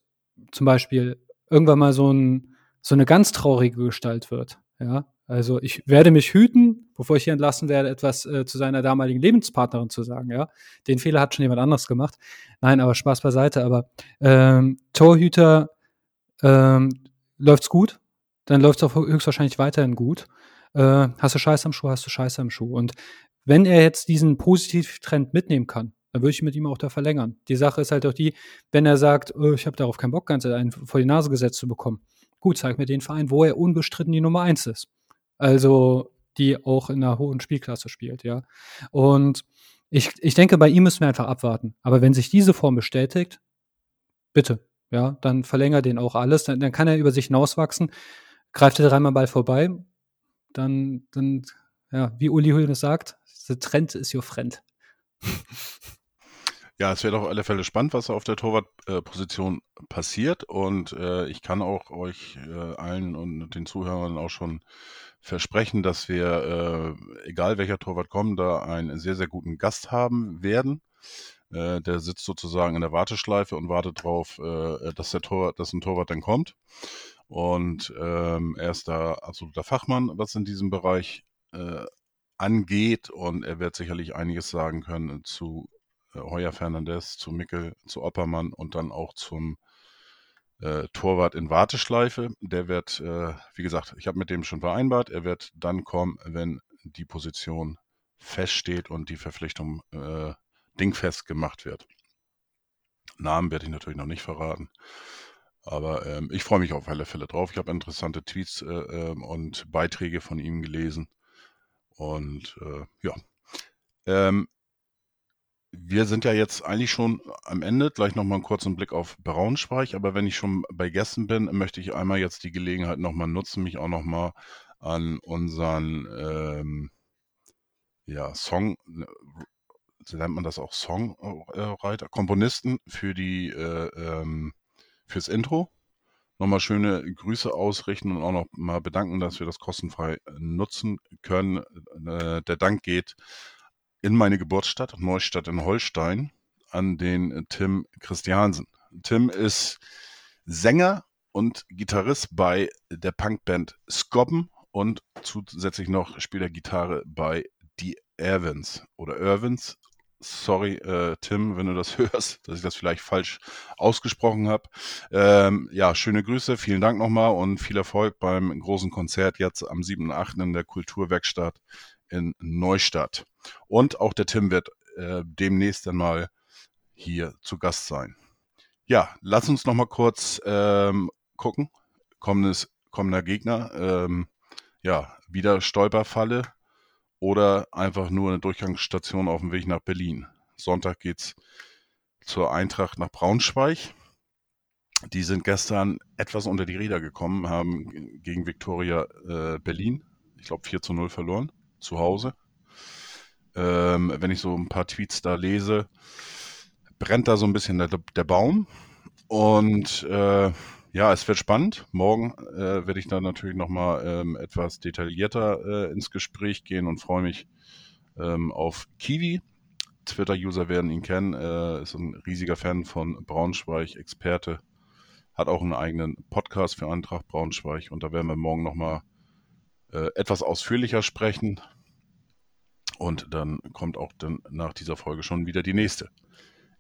zum Beispiel irgendwann mal so, ein, so eine ganz traurige Gestalt wird, ja, also ich werde mich hüten, bevor ich hier entlassen werde, etwas äh, zu seiner damaligen Lebenspartnerin zu sagen. Ja, den Fehler hat schon jemand anderes gemacht. Nein, aber Spaß beiseite. Aber ähm, Torhüter ähm, läuft's gut, dann läuft's auch höchstwahrscheinlich weiterhin gut. Äh, hast du Scheiße am Schuh, hast du Scheiße am Schuh. Und wenn er jetzt diesen Positivtrend mitnehmen kann, dann würde ich mit ihm auch da verlängern. Die Sache ist halt auch die, wenn er sagt, oh, ich habe darauf keinen Bock, ganz einen vor die Nase gesetzt zu bekommen. Gut, zeig mir den Verein, wo er unbestritten die Nummer eins ist. Also, die auch in einer hohen Spielklasse spielt, ja. Und ich, ich denke, bei ihm müssen wir einfach abwarten. Aber wenn sich diese Form bestätigt, bitte, ja, dann verlängert den auch alles. Dann, dann kann er über sich hinauswachsen. Greift er dreimal Ball vorbei, dann, dann, ja, wie Uli Hoeneß sagt, the trend is your friend. Ja, es wird auf alle Fälle spannend, was auf der Torwartposition äh, passiert. Und äh, ich kann auch euch äh, allen und den Zuhörern auch schon versprechen, dass wir, äh, egal welcher Torwart kommt, da einen sehr, sehr guten Gast haben werden. Äh, der sitzt sozusagen in der Warteschleife und wartet darauf, äh, dass, dass ein Torwart dann kommt. Und ähm, er ist da absoluter Fachmann, was in diesem Bereich äh, angeht. Und er wird sicherlich einiges sagen können zu äh, Heuer Fernandez, zu Mickel, zu Oppermann und dann auch zum äh, Torwart in Warteschleife. Der wird, äh, wie gesagt, ich habe mit dem schon vereinbart, er wird dann kommen, wenn die Position feststeht und die Verpflichtung äh, dingfest gemacht wird. Namen werde ich natürlich noch nicht verraten. Aber ähm, ich freue mich auf alle Fälle drauf. Ich habe interessante Tweets äh, ähm, und Beiträge von ihm gelesen. Und äh, ja. Ähm, wir sind ja jetzt eigentlich schon am Ende. Gleich nochmal einen kurzen Blick auf Braunschweig. Aber wenn ich schon bei Gästen bin, möchte ich einmal jetzt die Gelegenheit nochmal nutzen, mich auch nochmal an unseren ähm, ja, Song, so nennt man das auch Songwriter, Komponisten für die äh, ähm, fürs Intro. Nochmal schöne Grüße ausrichten und auch noch mal bedanken, dass wir das kostenfrei nutzen können. Äh, der Dank geht in meine Geburtsstadt, Neustadt in Holstein, an den Tim Christiansen. Tim ist Sänger und Gitarrist bei der Punkband Skobben und zusätzlich noch spielt er Gitarre bei The Irvins oder Irvins. Sorry, äh, Tim, wenn du das hörst, dass ich das vielleicht falsch ausgesprochen habe. Ähm, ja, schöne Grüße, vielen Dank nochmal und viel Erfolg beim großen Konzert jetzt am 7.8. in der Kulturwerkstatt in Neustadt. Und auch der Tim wird äh, demnächst dann mal hier zu Gast sein. Ja, lass uns noch mal kurz ähm, gucken. Kommendes, kommender Gegner. Ähm, ja, wieder Stolperfalle oder einfach nur eine Durchgangsstation auf dem Weg nach Berlin. Sonntag geht's zur Eintracht nach Braunschweig. Die sind gestern etwas unter die Räder gekommen, haben gegen Viktoria äh, Berlin, ich glaube 4 zu 0 verloren zu Hause. Ähm, wenn ich so ein paar Tweets da lese, brennt da so ein bisschen der, der Baum. Und äh, ja, es wird spannend. Morgen äh, werde ich dann natürlich nochmal ähm, etwas detaillierter äh, ins Gespräch gehen und freue mich ähm, auf Kiwi. Twitter-User werden ihn kennen, äh, ist ein riesiger Fan von Braunschweig, Experte, hat auch einen eigenen Podcast für Eintracht Braunschweig und da werden wir morgen nochmal äh, etwas ausführlicher sprechen. Und dann kommt auch dann nach dieser Folge schon wieder die nächste.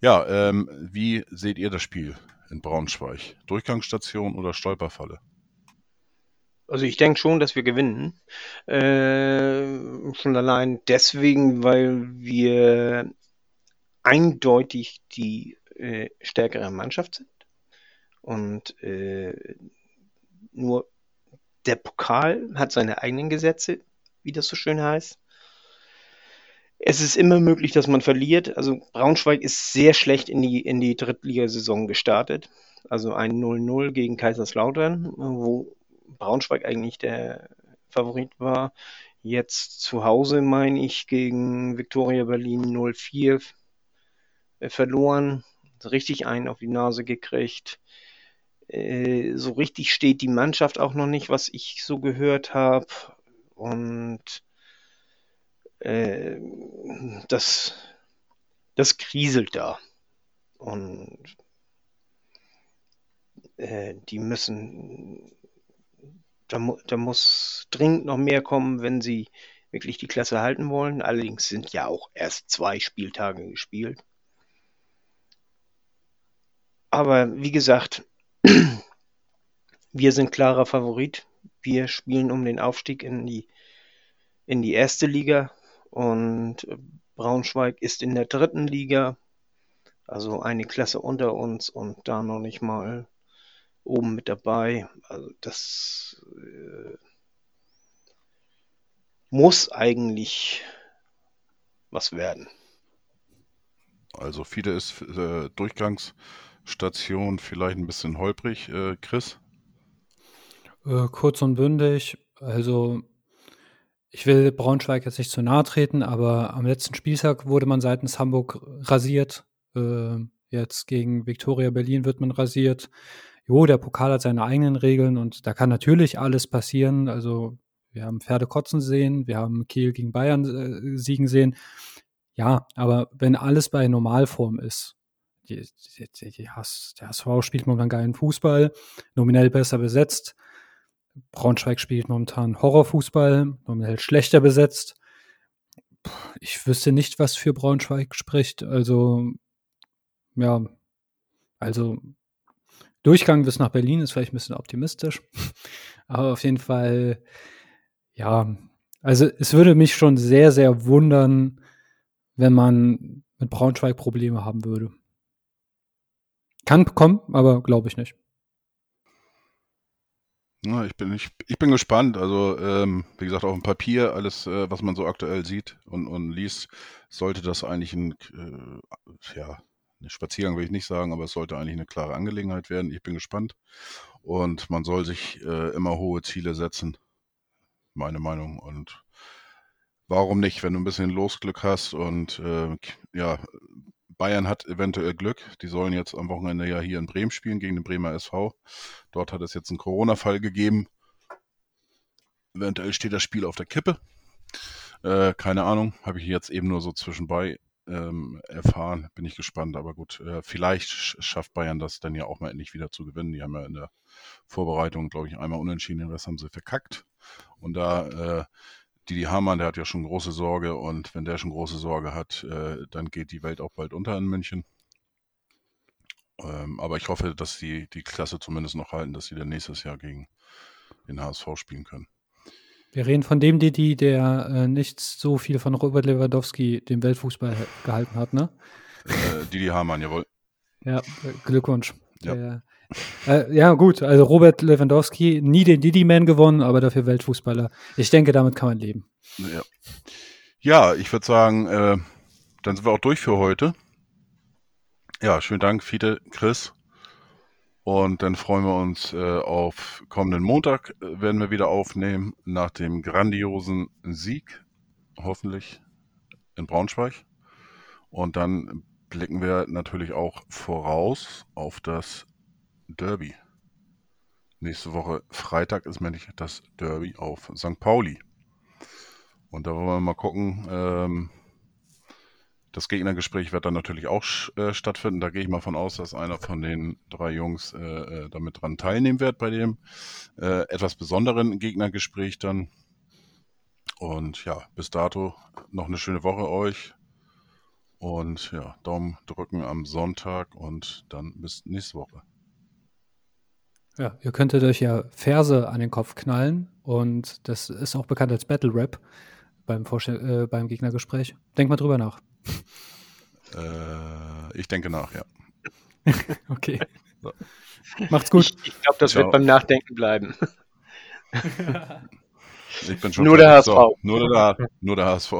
Ja, ähm, wie seht ihr das Spiel in Braunschweig? Durchgangsstation oder Stolperfalle? Also ich denke schon, dass wir gewinnen. Äh, schon allein deswegen, weil wir eindeutig die äh, stärkere Mannschaft sind. Und äh, nur der Pokal hat seine eigenen Gesetze, wie das so schön heißt. Es ist immer möglich, dass man verliert. Also Braunschweig ist sehr schlecht in die, in die Drittligasaison gestartet. Also ein 0-0 gegen Kaiserslautern, wo Braunschweig eigentlich der Favorit war. Jetzt zu Hause, meine ich, gegen Viktoria Berlin 0-4 äh, verloren. Richtig einen auf die Nase gekriegt. Äh, so richtig steht die Mannschaft auch noch nicht, was ich so gehört habe. Und äh, das, das kriselt da. Und äh, die müssen, da, da muss dringend noch mehr kommen, wenn sie wirklich die Klasse halten wollen. Allerdings sind ja auch erst zwei Spieltage gespielt. Aber wie gesagt, wir sind klarer Favorit. Wir spielen um den Aufstieg in die, in die erste Liga und Braunschweig ist in der dritten Liga, also eine Klasse unter uns und da noch nicht mal oben mit dabei. Also das äh, muss eigentlich was werden. Also viele ist äh, Durchgangsstation vielleicht ein bisschen holprig, äh, Chris. Äh, kurz und bündig. Also ich will Braunschweig jetzt nicht zu nahe treten, aber am letzten Spieltag wurde man seitens Hamburg rasiert. Äh, jetzt gegen Viktoria Berlin wird man rasiert. Jo, der Pokal hat seine eigenen Regeln und da kann natürlich alles passieren. Also wir haben Pferde kotzen sehen, wir haben Kiel gegen Bayern äh, siegen sehen. Ja, aber wenn alles bei Normalform ist, die, die, die, die HSV spielt momentan geilen Fußball, nominell besser besetzt, Braunschweig spielt momentan Horrorfußball, nominell schlechter besetzt. Ich wüsste nicht, was für Braunschweig spricht. Also, ja, also Durchgang bis nach Berlin ist vielleicht ein bisschen optimistisch. Aber auf jeden Fall, ja, also es würde mich schon sehr, sehr wundern, wenn man mit Braunschweig Probleme haben würde. Kann kommen, aber glaube ich nicht. Ja, ich, bin, ich, ich bin gespannt. Also, ähm, wie gesagt, auf dem Papier, alles, äh, was man so aktuell sieht und, und liest, sollte das eigentlich ein, äh, ja, ein Spaziergang will ich nicht sagen, aber es sollte eigentlich eine klare Angelegenheit werden. Ich bin gespannt. Und man soll sich äh, immer hohe Ziele setzen. Meine Meinung. Und warum nicht, wenn du ein bisschen Losglück hast und äh, ja, Bayern hat eventuell Glück. Die sollen jetzt am Wochenende ja hier in Bremen spielen gegen den Bremer SV. Dort hat es jetzt einen Corona-Fall gegeben. Eventuell steht das Spiel auf der Kippe. Äh, keine Ahnung, habe ich jetzt eben nur so zwischenbei ähm, erfahren. Bin ich gespannt, aber gut, äh, vielleicht schafft Bayern das dann ja auch mal endlich wieder zu gewinnen. Die haben ja in der Vorbereitung, glaube ich, einmal unentschieden, den Rest haben sie verkackt. Und da äh, Didi Hamann, der hat ja schon große Sorge und wenn der schon große Sorge hat, äh, dann geht die Welt auch bald unter in München. Ähm, aber ich hoffe, dass sie die Klasse zumindest noch halten, dass sie dann nächstes Jahr gegen den HSV spielen können. Wir reden von dem Didi, der äh, nicht so viel von Robert Lewandowski, dem Weltfußball, gehalten hat, ne? Äh, Didi Hamann, jawohl. Ja, Glückwunsch. Ja. Der, äh, ja, gut. Also Robert Lewandowski, nie den Didi-Man gewonnen, aber dafür Weltfußballer. Ich denke, damit kann man leben. Ja, ja ich würde sagen, äh, dann sind wir auch durch für heute. Ja, schönen Dank, Fiete, Chris. Und dann freuen wir uns äh, auf kommenden Montag, äh, werden wir wieder aufnehmen, nach dem grandiosen Sieg, hoffentlich in Braunschweig. Und dann blicken wir natürlich auch voraus auf das Derby. Nächste Woche Freitag ist nämlich das Derby auf St. Pauli. Und da wollen wir mal gucken. Ähm, das Gegnergespräch wird dann natürlich auch äh, stattfinden. Da gehe ich mal von aus, dass einer von den drei Jungs äh, äh, damit dran teilnehmen wird bei dem äh, etwas besonderen Gegnergespräch dann. Und ja, bis dato noch eine schöne Woche euch. Und ja, Daumen drücken am Sonntag und dann bis nächste Woche. Ja, ihr könntet euch ja Verse an den Kopf knallen und das ist auch bekannt als Battle Rap beim, äh, beim Gegnergespräch. Denk mal drüber nach. Äh, ich denke nach, ja. okay. So. Macht's gut. Ich, ich glaube, das Ciao. wird beim Nachdenken bleiben. ich bin schon nur der HSV. So, nur, der, nur der HSV.